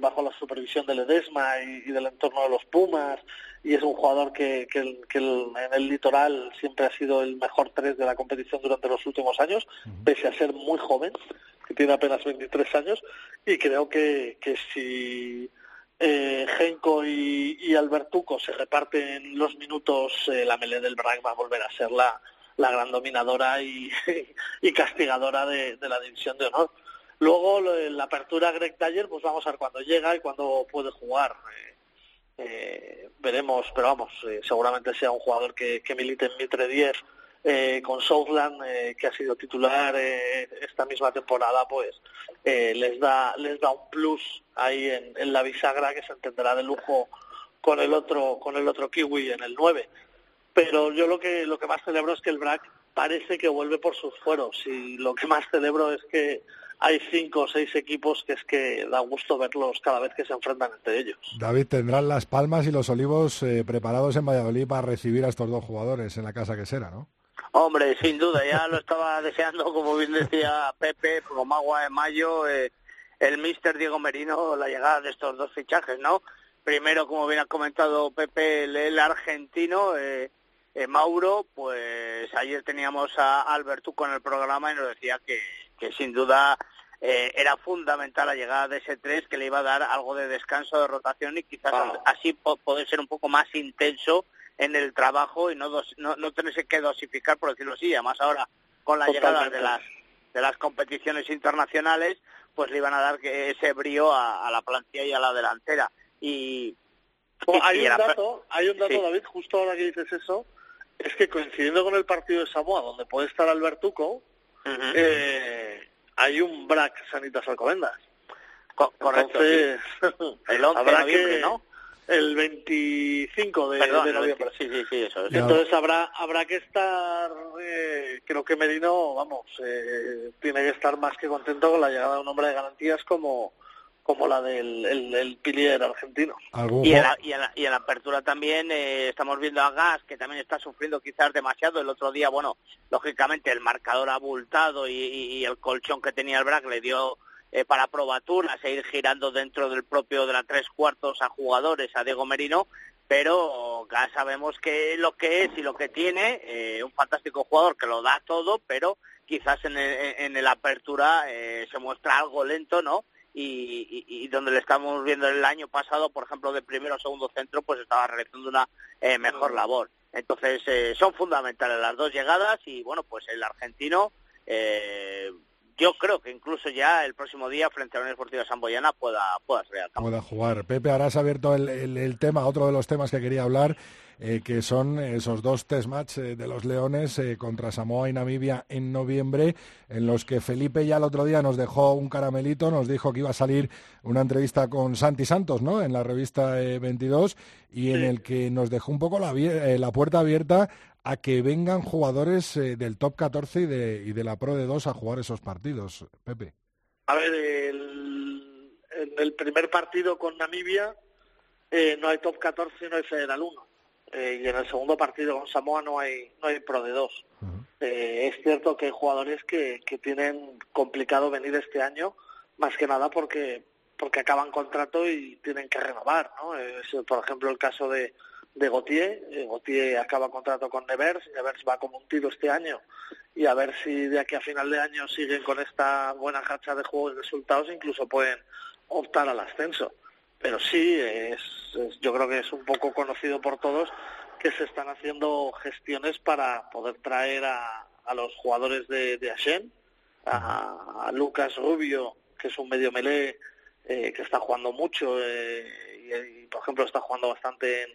bajo la supervisión del Edesma y, del entorno de los Pumas y es un jugador que, que, en el litoral siempre ha sido el mejor tres de la competición durante los últimos años, pese a ser muy joven que tiene apenas 23 años, y creo que, que si eh, Genco y, y, Albertuco se reparten los minutos, eh, la Melé del Braga va a volver a ser la, la gran dominadora y, y castigadora de, de, la división de honor. Luego, la apertura Greg Taller, pues vamos a ver cuándo llega y cuándo puede jugar. Eh, eh veremos, pero vamos, eh, seguramente sea un jugador que, que milite en Mitre 10 eh, con Southland, eh, que ha sido titular eh, esta misma temporada, pues les da les da un plus ahí en, la bisagra que se entenderá de lujo con el otro con el otro kiwi en el 9. Pero yo lo que lo que más celebro es que el BRAC parece que vuelve por sus fueros y lo que más celebro es que hay cinco o seis equipos que es que da gusto verlos cada vez que se enfrentan entre ellos. David, tendrán las palmas y los olivos preparados en Valladolid para recibir a estos dos jugadores en la casa que será, ¿no? Hombre, sin duda, ya lo estaba deseando, como bien decía Pepe, como agua de mayo, eh, el mister Diego Merino, la llegada de estos dos fichajes, ¿no? Primero, como bien ha comentado Pepe, el, argentino, eh, eh, Mauro, pues ayer teníamos a Alberto con el programa y nos decía que, que sin duda eh, era fundamental la llegada de ese 3 que le iba a dar algo de descanso, de rotación y quizás así poder ser un poco más intenso en el trabajo y no, no, no tenerse que dosificar, por decirlo así, además ahora con la llegada de las, de las competiciones internacionales, pues le iban a dar que ese brío a, la plantilla y a la delantera. Y, hay, un dato, hay un dato, David, justo ahora que dices eso, es que coincidiendo con el partido de Samoa, donde puede estar Albertuco, eh, hay un BRAC Sanitas Alcobendas. correcto. Entonces, El 11 de noviembre, ¿no? el 25 de, noviembre. Sí, sí, sí, eso Entonces habrá habrá que estar, eh, creo que Merino, vamos, eh, tiene que estar más que contento con la llegada de un hombre de garantías como como la del el, pilier argentino. Y en, la, y, en la, y en la apertura también eh, estamos viendo a Gas, que también está sufriendo quizás demasiado. El otro día, bueno, lógicamente el marcador abultado y, y el colchón que tenía el BRAC le dio eh, para probatura, seguir girando dentro del propio de la tres cuartos a jugadores, a Diego Merino, pero ya sabemos que lo que es y lo que tiene, eh, un fantástico jugador que lo da todo, pero quizás en el, en apertura eh, se muestra algo lento, ¿no? Y, donde le estamos viendo el año pasado, por ejemplo, de primero o segundo centro, pues estaba realizando una eh, mejor labor. Entonces, son fundamentales las dos llegadas y, bueno, pues el argentino yo creo que incluso ya el próximo día frente a la Unión Esportiva Samboyana pueda, pueda Pueda jugar. Pepe, ahora has abierto el, el, tema, otro de los temas que quería hablar, eh, que son esos dos test match eh, de los Leones eh, contra Samoa y Namibia en noviembre, en los que Felipe ya el otro día nos dejó un caramelito, nos dijo que iba a salir una entrevista con Santi Santos, ¿no? En la revista 22 y en el que nos dejó un poco la, la puerta abierta a que vengan jugadores del top 14 y de, y de la Pro de 2 a jugar esos partidos, Pepe. A ver, en el primer partido con Namibia eh, no hay top 14 y no hay Federal 1. Eh, y en el segundo partido con Samoa no hay, no hay Pro de 2. es cierto que hay jugadores que, que tienen complicado venir este año, más que nada porque porque acaban contrato y tienen que renovar, ¿no? Es, por ejemplo, el caso de, de Gautier. Eh, Gautier acaba contrato con Nevers, Nevers va como un tiro este año y a ver si de aquí a final de año siguen con esta buena hacha de juegos y resultados, incluso pueden optar al ascenso. Pero sí, es, yo creo que es un poco conocido por todos que se están haciendo gestiones para poder traer a, a los jugadores de, de Ashen, a, Lucas Rubio, que es un medio melé eh, que está jugando mucho eh, y, por ejemplo, está jugando bastante en,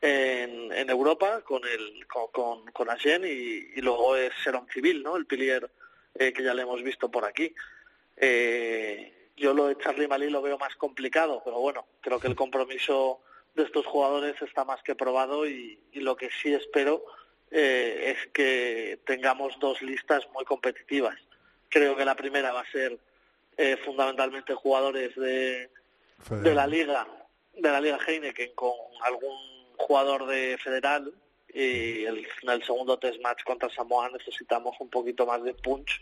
en, en Europa con el con, con, Agen y, luego es Seron Civil, ¿no? El pilier eh, que ya le hemos visto por aquí. Eh, yo lo de Charlie Malí lo veo más complicado, pero bueno, creo que el compromiso de estos jugadores está más que probado y, lo que sí espero eh, es que tengamos dos listas muy competitivas. Creo que la primera va a ser fundamentalmente jugadores de, de la liga de la liga Heineken con algún jugador de federal y el, en el segundo test match contra Samoa necesitamos un poquito más de punch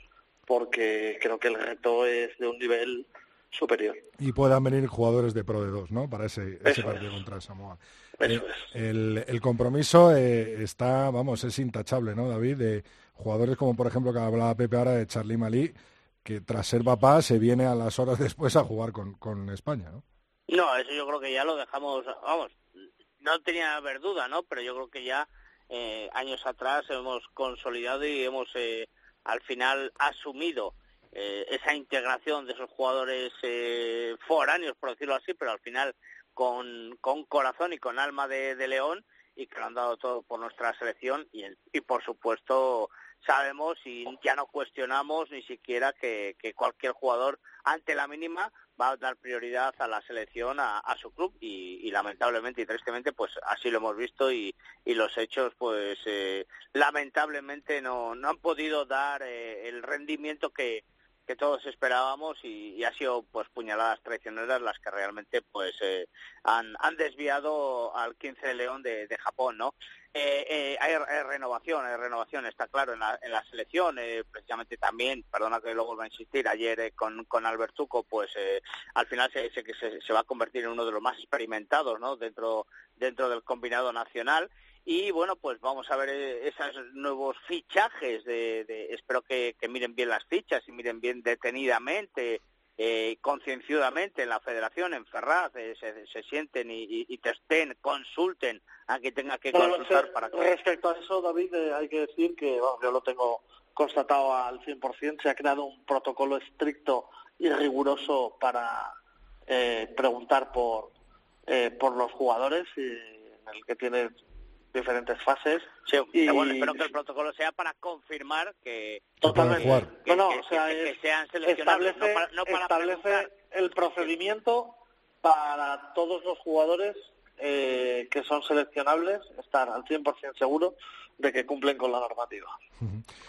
porque creo que el reto es de un nivel superior. Y puedan venir jugadores de Pro de 2, ¿no? Para ese, ese partido contra Samoa. Eso eh, el, el, compromiso eh, está, vamos, es intachable, ¿no, David? De jugadores como, por ejemplo, que hablaba Pepe ahora de Charlie Malí, que tras ser papá se viene a las horas después a jugar con, con España, ¿no? No, eso yo creo que ya lo dejamos, vamos, no tenía haber duda, ¿no? Pero yo creo que ya eh, años atrás hemos consolidado y hemos eh, al final asumido eh, esa integración de esos jugadores foráneos, por decirlo así, pero al final con, con corazón y con alma de, León y que lo han dado todo por nuestra selección y, y por supuesto sabemos y ya no cuestionamos ni siquiera que cualquier jugador ante la mínima va a dar prioridad a la selección, a, su club y, lamentablemente y tristemente pues así lo hemos visto y, los hechos pues eh, lamentablemente no, no han podido dar eh, el rendimiento que, que todos esperábamos y, ha sido pues puñaladas traicioneras las que realmente pues eh, han, han desviado al 15 de León de, de Japón, ¿no? Eh, eh, hay, renovación, hay renovación, está claro, en la, en la selección, eh, precisamente también, perdona que lo vuelva a insistir, ayer eh, con, con Albertuco, pues al final se, se, se, se va a convertir en uno de los más experimentados ¿no? dentro, dentro del combinado nacional y bueno pues vamos a ver esos nuevos fichajes de, de espero que, que, miren bien las fichas y miren bien detenidamente eh, concienciadamente en la federación, en Ferraz, eh, se, sienten y, y, testen, consulten a quien tenga que consultar para que... Respecto a eso, David, eh, hay que decir que yo lo tengo constatado al 100%, se ha creado un protocolo estricto y riguroso para eh, preguntar por, por los jugadores, en el que tiene diferentes fases. Sí, y... bueno, espero que el protocolo sea para confirmar que, Totalmente. no, no, o sea, sean seleccionables, establece, no para, establece el procedimiento para todos los jugadores eh, que son seleccionables, estar al 100% seguro de que cumplen con la normativa.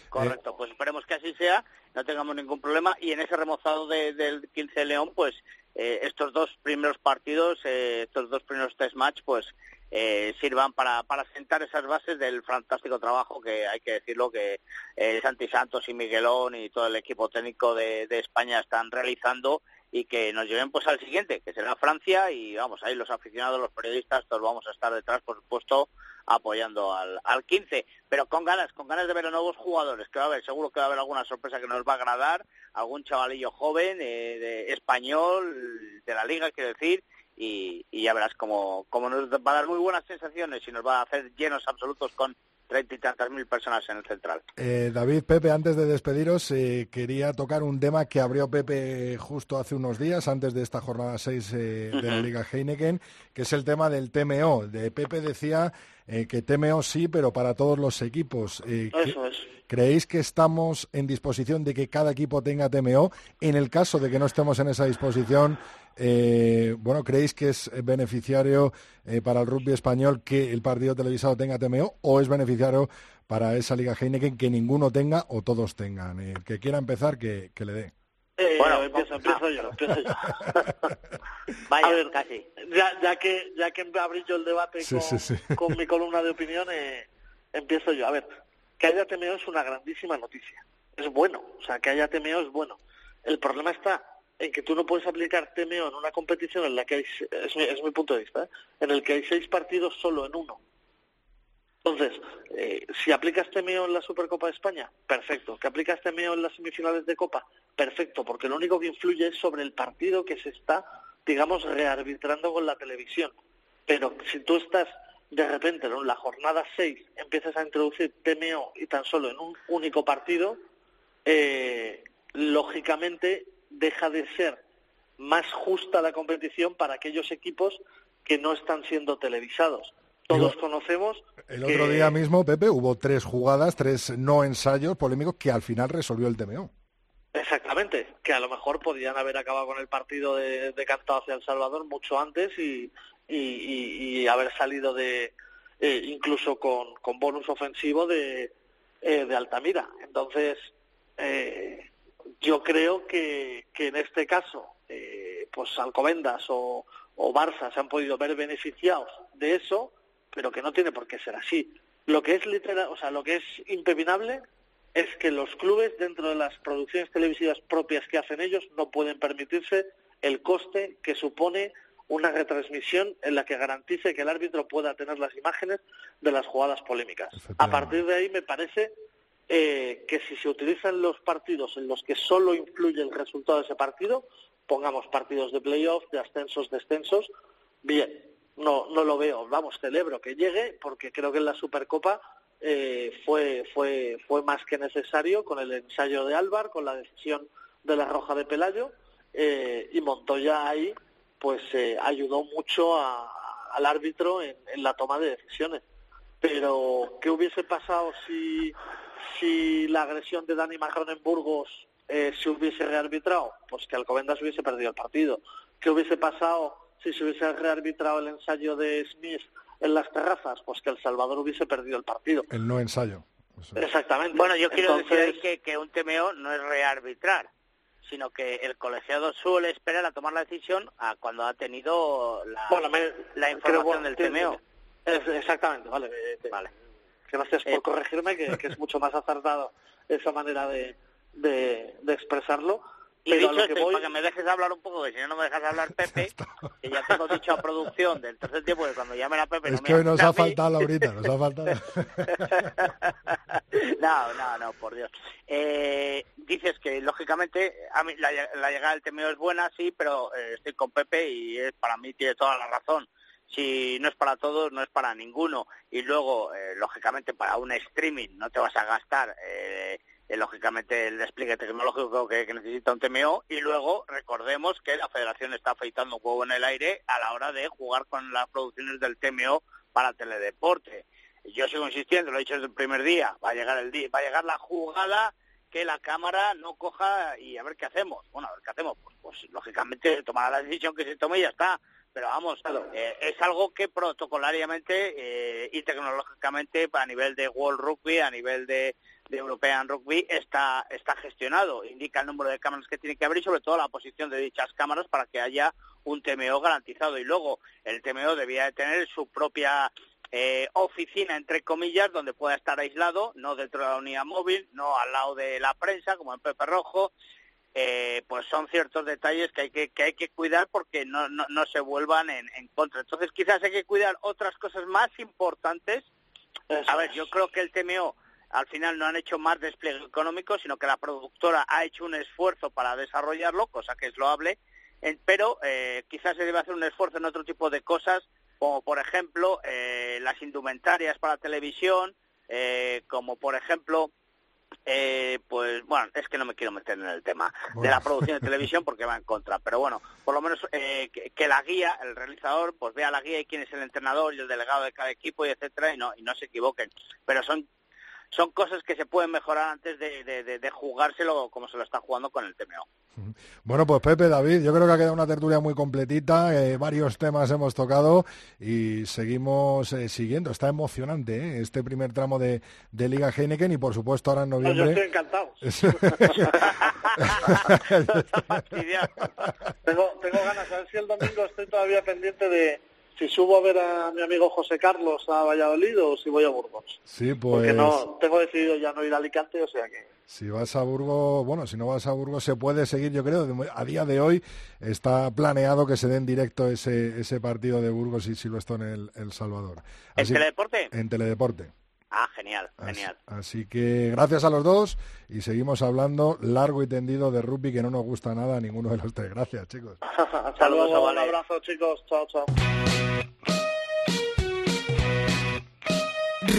Correcto, pues esperemos que así sea, no tengamos ningún problema y en ese remozado del 15 de León, pues eh, estos dos primeros partidos, eh, estos dos primeros test match, pues eh, sirvan para, para sentar esas bases del fantástico trabajo que hay que decirlo que eh, Santi Santos y Miguelón y todo el equipo técnico de, España están realizando y que nos lleven pues al siguiente, que será Francia y vamos, ahí los aficionados, los periodistas, todos vamos a estar detrás, por supuesto, apoyando al, al 15, pero con ganas, con ganas de ver a nuevos jugadores, que va a haber, seguro que va a haber alguna sorpresa que nos va a agradar, algún chavalillo joven, eh, de español, de la liga, quiero decir, y, y ya verás como, como nos va a dar muy buenas sensaciones y nos va a hacer llenos absolutos con treinta y tantas mil personas en el central. Eh, David, Pepe, antes de despediros, eh, quería tocar un tema que abrió Pepe justo hace unos días, antes de esta jornada 6 eh, de la Liga Heineken, que es el tema del TMO. De Pepe decía que TMO sí, pero para todos los equipos. Eso es. ¿Creéis que estamos en disposición de que cada equipo tenga TMO? En el caso de que no estemos en esa disposición, eh, bueno, ¿creéis que es beneficiario eh, para el rugby español que el partido televisado tenga TMO o es beneficiario para esa Liga Heineken que ninguno tenga o todos tengan? El eh, que quiera empezar, que, le dé. bueno, empiezo, empiezo yo, empiezo yo. Vaya, a ver, casi. Ya, ya, que ya que abrí yo el debate con, con, mi columna de opinión, empiezo yo. A ver, que haya TMO es una grandísima noticia. Es bueno, o sea, que haya TMO es bueno. El problema está en que tú no puedes aplicar TMO en una competición en la que hay, es mi, es mi punto de vista, ¿eh? en el que hay seis partidos solo en uno. Entonces, eh, si aplicas TMO en la Supercopa de España, perfecto. Que aplicas TMO en las semifinales de Copa, perfecto, porque lo único que influye es sobre el partido que se está, digamos, rearbitrando con la televisión. Pero si tú estás de repente en la jornada 6 empiezas a introducir TMO y tan solo en un único partido, eh, lógicamente deja de ser más justa la competición para aquellos equipos que no están siendo televisados. Todos conocemos. El otro día mismo, Pepe, hubo tres jugadas, tres no ensayos polémicos que al final resolvió el TMO. Exactamente, que a lo mejor podían haber acabado con el partido de, de hacia El Salvador mucho antes y, y, haber salido de eh, incluso con, con, bonus ofensivo de, eh, de Altamira. Entonces, eh, yo creo que, que en este caso, eh, pues Alcobendas o, o Barça se han podido ver beneficiados de eso, pero que no tiene por qué ser así. Lo que es literal, o sea, lo que es impepinable es que los clubes dentro de las producciones televisivas propias que hacen ellos no pueden permitirse el coste que supone una retransmisión en la que garantice que el árbitro pueda tener las imágenes de las jugadas polémicas. A partir de ahí me parece eh, que si se utilizan los partidos en los que solo influye el resultado de ese partido, pongamos partidos de playoff, de ascensos, descensos, bien, no, no lo veo. Vamos, celebro que llegue porque creo que en la Supercopa eh, fue, fue, fue más que necesario con el ensayo de Álvar, con la decisión de la Roja de Pelayo eh, y Montoya ahí pues eh, ayudó mucho al árbitro en, la toma de decisiones. Pero, ¿qué hubiese pasado si, si la agresión de Dani Marrón en Burgos eh, se hubiese rearbitrado? Pues que Alcobendas hubiese perdido el partido. ¿Qué hubiese pasado si se hubiese rearbitrado el ensayo de Smith en las terrazas? Pues que El Salvador hubiese perdido el partido. El no ensayo. Exactamente. Bueno, yo quiero decir que, que un TMO no es rearbitrar sino que el colegiado suele esperar a tomar la decisión a cuando ha tenido la, la información del TMO. exactamente, vale. Eh, vale. Gracias por eh, corregirme, que, es mucho más acertado esa manera de, de, de expresarlo. Y dicho esto, para que me dejes hablar un poco, que si no, no me dejas hablar Pepe, que ya tengo dicho a producción del tercer tiempo que cuando llamen a Pepe... Es que hoy nos ha faltado, Laurita, nos ha faltado. no, no, no, por Dios. Eh, dices que, lógicamente, a mí la, llegada del TMO es buena, sí, pero eh, estoy con Pepe y es, para mí tiene toda la razón si no es para todos, no es para ninguno. Y luego, eh, lógicamente, para un streaming no te vas a gastar eh, eh, lógicamente el despliegue tecnológico que, necesita un TMO y luego recordemos que la federación está afeitando un huevo en el aire a la hora de jugar con las producciones del TMO para teledeporte. Yo sigo insistiendo, lo he dicho desde el primer día, va a llegar el día, va a llegar la jugada que la cámara no coja y a ver qué hacemos. Bueno, a ver qué hacemos. Pues, pues lógicamente tomará la decisión que se tome y ya está. Pero vamos, eh, es algo que protocolariamente eh, y tecnológicamente a nivel de World Rugby, a nivel de, de European Rugby está, está gestionado. Indica el número de cámaras que tiene que haber y sobre todo la posición de dichas cámaras para que haya un TMO garantizado. Y luego el TMO debía de tener su propia eh, oficina, entre comillas, donde pueda estar aislado, no dentro de la unidad móvil, no al lado de la prensa, como en Pepe Rojo, eh, pues son ciertos detalles que hay que, que hay que cuidar porque no, no, no se vuelvan en, en, contra. Entonces quizás hay que cuidar otras cosas más importantes. A ver, yo creo que el TMO al final no han hecho más despliegue económico, sino que la productora ha hecho un esfuerzo para desarrollarlo, cosa que es loable, pero eh, quizás se debe hacer un esfuerzo en otro tipo de cosas, como por ejemplo eh, las indumentarias para televisión, eh, como por ejemplo eh, pues bueno, es que no me quiero meter en el tema de la producción de televisión porque va en contra, pero bueno, por lo menos eh, que, la guía, el realizador, pues vea la guía y quién es el entrenador y el delegado de cada equipo y etcétera y no y no se equivoquen, pero son son cosas que se pueden mejorar antes de, de, jugárselo como se lo está jugando con el TMO. Bueno, pues Pepe, David, yo creo que ha quedado una tertulia muy completita, eh, varios temas hemos tocado y seguimos eh, siguiendo. Está emocionante eh, este primer tramo de, Liga Heineken y por supuesto ahora en noviembre... yo estoy encantado. tengo, tengo ganas, a ver si el domingo estoy todavía pendiente de si subo a ver a mi amigo José Carlos a Valladolid o si voy a Burgos. Sí, pues... Porque no, tengo decidido ya no ir a Alicante, o sea que... Si vas a Burgos, bueno, si no vas a Burgos se puede seguir, yo creo, a día de hoy está planeado que se dé en directo ese, ese partido de Burgos y Silvestre en el, el Salvador. ¿En Teledeporte? En Teledeporte. Ah, genial, genial. Así, que gracias a los dos y seguimos hablando largo y tendido de rugby que no nos gusta nada a ninguno de los tres. Gracias, chicos. Saludos, un abrazo, chicos. Chao, chao.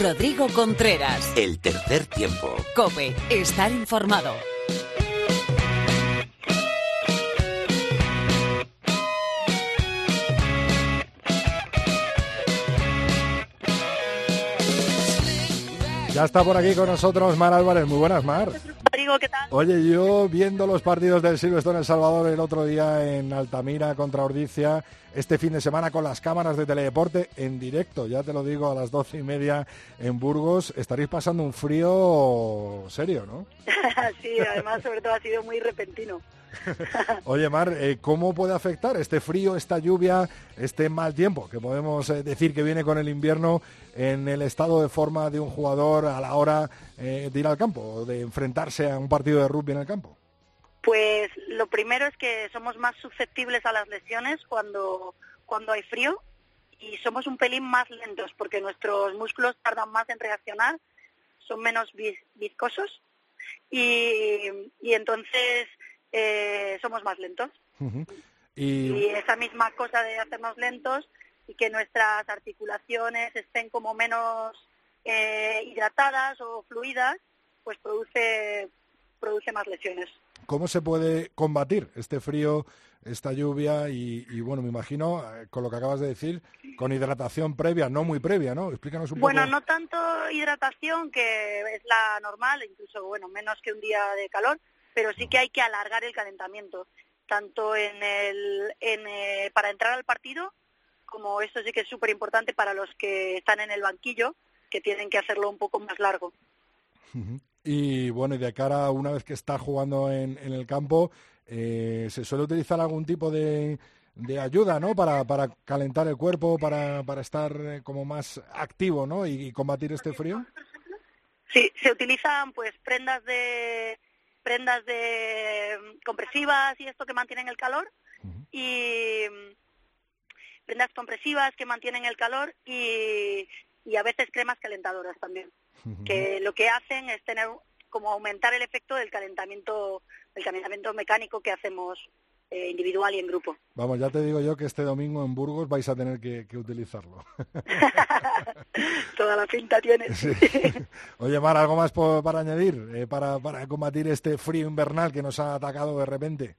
Rodrigo Contreras. El tercer tiempo. Cope, estar informado. Ya está por aquí con nosotros Mar Álvarez. Muy buenas, Mar. Rodrigo, ¿qué tal? Oye, yo viendo los partidos del Silvestre en El Salvador el otro día en Altamira contra Ordicia, este fin de semana con las cámaras de Teledeporte en directo, ya te lo digo, a las doce y media en Burgos, estaréis pasando un frío serio, ¿no? sí, además sobre todo ha sido muy repentino. Oye, Mar, eh, ¿cómo puede afectar este frío, esta lluvia, este mal tiempo que podemos eh, decir que viene con el invierno en el estado de forma de un jugador a la hora eh, de ir al campo, de enfrentarse a un partido de rugby en el campo? Pues lo primero es que somos más susceptibles a las lesiones cuando, cuando hay frío y somos un pelín más lentos porque nuestros músculos tardan más en reaccionar, son menos viscosos y, y entonces eh, somos más lentos. y... esa misma cosa de hacernos lentos y que nuestras articulaciones estén como menos eh, hidratadas o fluidas, pues produce, produce más lesiones. ¿Cómo se puede combatir este frío, esta lluvia y, bueno, me imagino, eh, con lo que acabas de decir, con hidratación previa, no muy previa, ¿no? Explícanos un poco. Bueno, no tanto hidratación, que es la normal, incluso, bueno, menos que un día de calor, pero sí que hay que alargar el calentamiento, tanto en el, en, eh, para entrar al partido, como esto sí que es súper importante para los que están en el banquillo, que tienen que hacerlo un poco más largo. Y bueno, y de cara a una vez que está jugando en, en el campo, eh, ¿se suele utilizar algún tipo de, de ayuda, ¿no? Para, para calentar el cuerpo, para, para estar eh, como más activo, ¿no? y combatir este frío. Sí, se utilizan pues prendas de prendas de mm, compresivas y esto que mantienen el calor. Y mm, prendas compresivas que mantienen el calor y, y a veces cremas calentadoras también que lo que hacen es tener como aumentar el efecto del calentamiento del calentamiento mecánico que hacemos eh, individual y en grupo. Vamos, ya te digo yo que este domingo en Burgos vais a tener que, utilizarlo. Toda la pinta tienes. Oye, Mar, ¿algo más para añadir eh, para, para combatir este frío invernal que nos ha atacado de repente?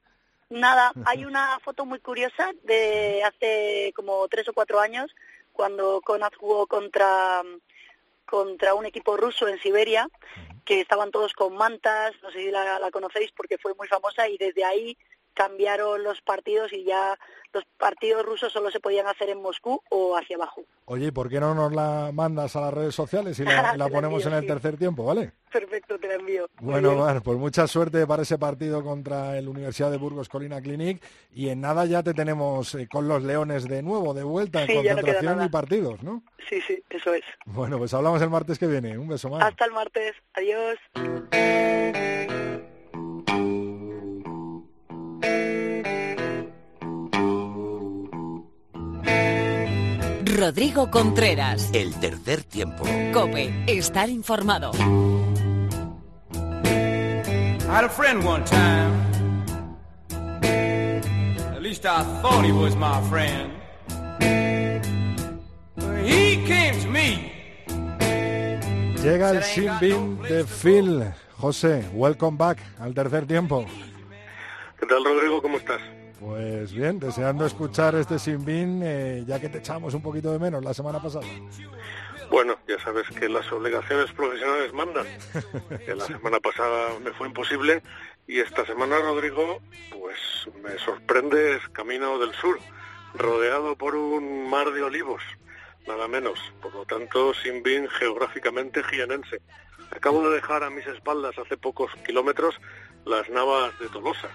Nada, hay una foto muy curiosa de hace como tres o cuatro años, cuando Konat jugó contra, contra un equipo ruso en Siberia, que estaban todos con mantas, no sé si la, la conocéis porque fue muy famosa, y desde ahí cambiaron los partidos y ya los partidos rusos solo se podían hacer en Moscú o hacia abajo. Oye, ¿y por qué no nos la mandas a las redes sociales y la, ponemos en el tercer tiempo, vale? Perfecto, te la envío. Bueno, Mar, pues mucha suerte para ese partido contra el Universidad de Burgos Colina Clinic y en nada ya te tenemos eh, con los Leones de nuevo, de vuelta, en concentración y partidos, ¿no? Sí, sí, eso es. Bueno, pues hablamos el martes que viene. Un beso más. Hasta el martes. Adiós. Rodrigo Contreras. El tercer tiempo. Cope, estar informado. I had a friend one time. At least I thought he was my friend. He came to me. Llega el Sin de Phil. José, welcome back al tercer tiempo. ¿Qué tal, Rodrigo? ¿Cómo estás? Pues bien, deseando escuchar este Sin eh, ya que te echamos un poquito de menos la semana pasada. Bueno, ya sabes que las obligaciones profesionales mandan. Que la semana pasada me fue imposible y esta semana, Rodrigo, pues me sorprendes camino del sur, rodeado por un mar de olivos, nada menos. Por lo tanto, Sinbin geográficamente jienense. Acabo de dejar a mis espaldas hace pocos kilómetros las Navas de Tolosa,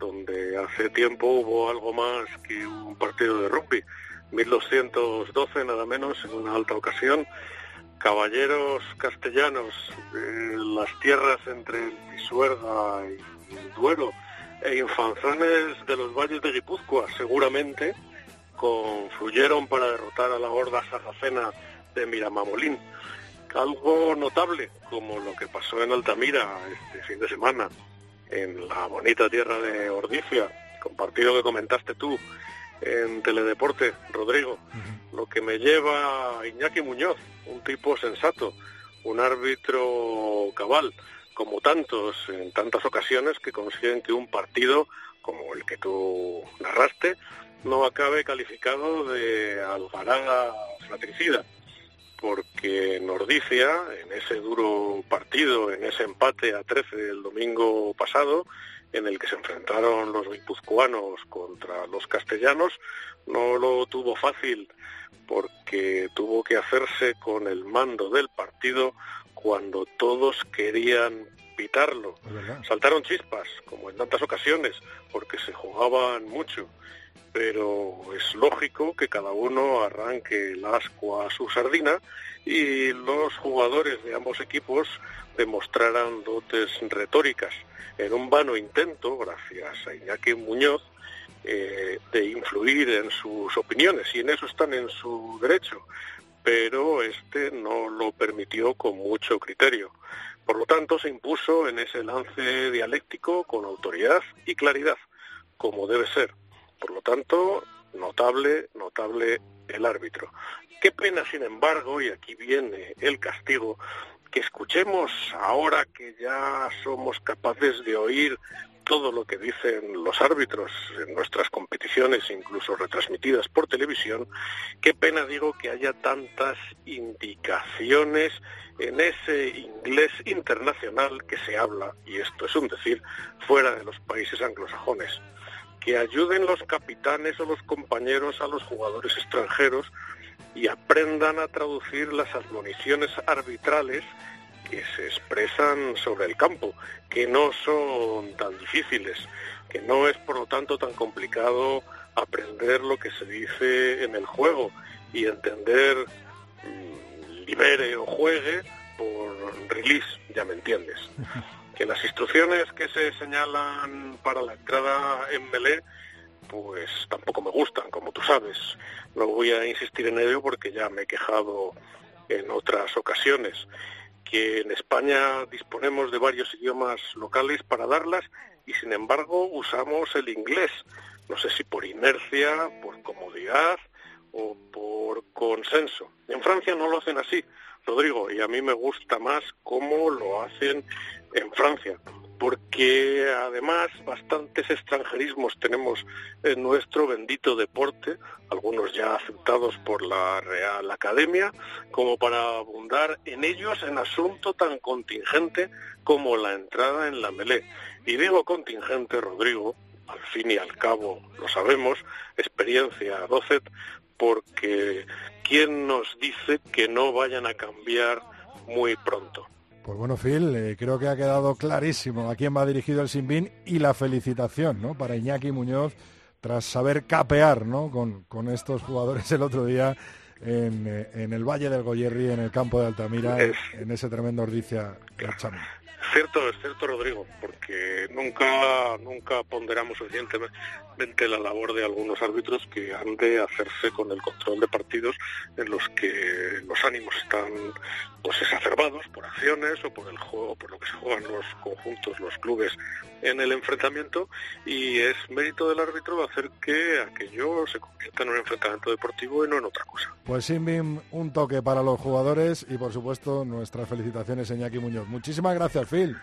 donde hace tiempo hubo algo más que un partido de rugby. 1212 nada menos en una alta ocasión. Caballeros castellanos, de las tierras entre Pisuerga y Duero e infanzones de los valles de Guipúzcoa, seguramente confluyeron para derrotar a la horda sarracena de Miramamolín algo notable, como lo que pasó en Altamira este fin de semana, en la bonita tierra de Ordifia, compartido que comentaste tú en Teledeporte, Rodrigo, lo que me lleva a Iñaki Muñoz, un tipo sensato, un árbitro cabal, como tantos en tantas ocasiones que consiguen que un partido como el que tú narraste no acabe calificado de algarada fratricida porque Nordicia, en ese duro partido, en ese empate a 13 el domingo pasado, en el que se enfrentaron los guipuzcoanos contra los castellanos, no lo tuvo fácil porque tuvo que hacerse con el mando del partido cuando todos querían pitarlo. Saltaron chispas, como en tantas ocasiones, porque se jugaban mucho pero es lógico que cada uno arranque el asco a su sardina y los jugadores de ambos equipos demostraran dotes retóricas en un vano intento, gracias a Iñaki Muñoz, eh, de influir en sus opiniones y en eso están en su derecho, pero este no lo permitió con mucho criterio. Por lo tanto, se impuso en ese lance dialéctico con autoridad y claridad, como debe ser. Por lo tanto, notable, notable el árbitro. Qué pena, sin embargo, y aquí viene el castigo, que escuchemos ahora que ya somos capaces de oír todo lo que dicen los árbitros en nuestras competiciones, incluso retransmitidas por televisión, qué pena digo que haya tantas indicaciones en ese inglés internacional que se habla, y esto es un decir, fuera de los países anglosajones que ayuden los capitanes o los compañeros a los jugadores extranjeros y aprendan a traducir las admoniciones arbitrales que se expresan sobre el campo, que no son tan difíciles, que no es por lo tanto tan complicado aprender lo que se dice en el juego y entender mm, libere o juegue por release, ya me entiendes. que las instrucciones que se señalan para la entrada en Belé pues tampoco me gustan, como tú sabes. No voy a insistir en ello porque ya me he quejado en otras ocasiones. Que en España disponemos de varios idiomas locales para darlas y sin embargo usamos el inglés. No sé si por inercia, por comodidad o por consenso. En Francia no lo hacen así, Rodrigo, y a mí me gusta más cómo lo hacen en Francia, porque además bastantes extranjerismos tenemos en nuestro bendito deporte, algunos ya aceptados por la Real Academia, como para abundar en ellos en asunto tan contingente como la entrada en la melé. Y digo contingente, Rodrigo, al fin y al cabo lo sabemos, experiencia docet, porque ¿quién nos dice que no vayan a cambiar muy pronto? Pues bueno, Phil, eh, creo que ha quedado clarísimo a quién va dirigido el Sinbin y la felicitación ¿no? para Iñaki Muñoz tras saber capear ¿no? con, con estos jugadores el otro día en, eh, en, el Valle del Goyerri, en el campo de Altamira, en ese tremendo Ordicia Cierto, es cierto, Rodrigo, porque nunca, nunca ponderamos suficientemente la labor de algunos árbitros que han de hacerse con el control de partidos en los que los ánimos están pues exacerbados por acciones o por el juego, por lo que se juegan los conjuntos, los clubes en el enfrentamiento y es mérito del árbitro hacer que aquello se convierta en un enfrentamiento deportivo y no en otra cosa. Pues Simbim, un toque para los jugadores y por supuesto nuestras felicitaciones a Iñaki Muñoz. Muchísimas gracias, Phil.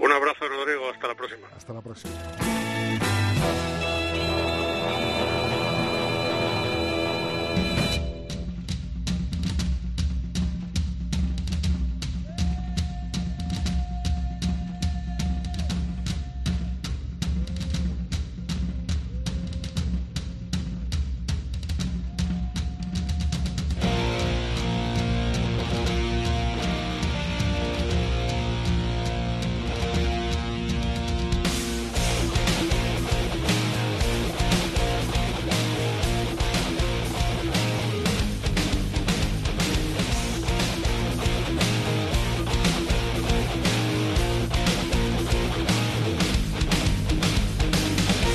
Un abrazo, Rodrigo. Hasta la próxima. Hasta la próxima.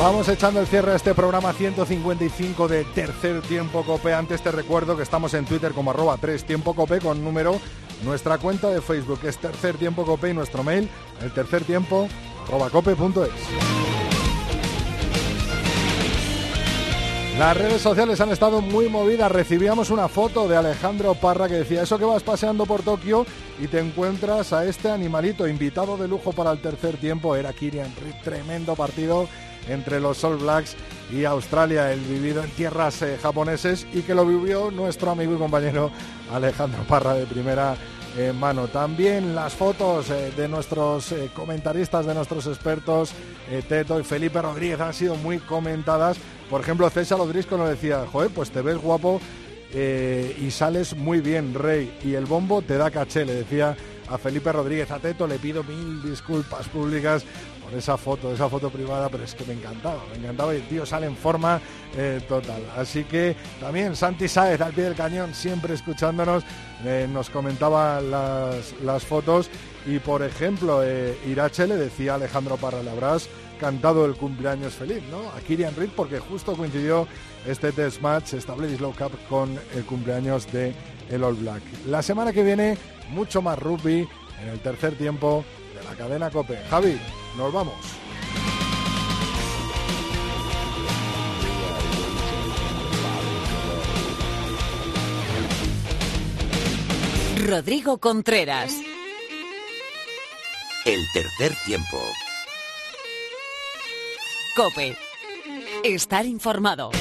Vamos echando el cierre a este programa 155 de Tercer Tiempo Cope. Antes te recuerdo que estamos en Twitter como arroba 3 Tiempo Cope con número. Nuestra cuenta de Facebook es Tercer Tiempo Cope y nuestro mail el tercer tiempo arroba cope.es. Las redes sociales han estado muy movidas. Recibíamos una foto de Alejandro Parra que decía, eso que vas paseando por Tokio y te encuentras a este animalito invitado de lujo para el tercer tiempo. Era Kirian tremendo partido entre los All Blacks y Australia, el vivido en tierras eh, japoneses y que lo vivió nuestro amigo y compañero Alejandro Parra de primera eh, mano. También las fotos eh, de nuestros comentaristas, de nuestros expertos, Teto y Felipe Rodríguez, han sido muy comentadas. Por ejemplo, César Odrisco nos decía, joder, pues te ves guapo y sales muy bien, Rey, y el bombo te da caché, le decía a Felipe Rodríguez a Teto, le pido mil disculpas públicas esa foto, esa foto privada, pero es que me encantaba, me encantaba y el tío sale en forma eh, total. Así que también Santi Saez al pie del cañón, siempre escuchándonos, eh, nos comentaba las, fotos y por ejemplo eh, Irache le decía a Alejandro Parra, le habrás cantado el cumpleaños feliz, ¿no? A Kirian Reed porque justo coincidió este test match, esta Slow Cup con el cumpleaños de el All Black. La semana que viene mucho más rugby en el tercer tiempo de la cadena Cope. Javi, nos vamos. Rodrigo Contreras. El tercer tiempo. Cope. Estar informado.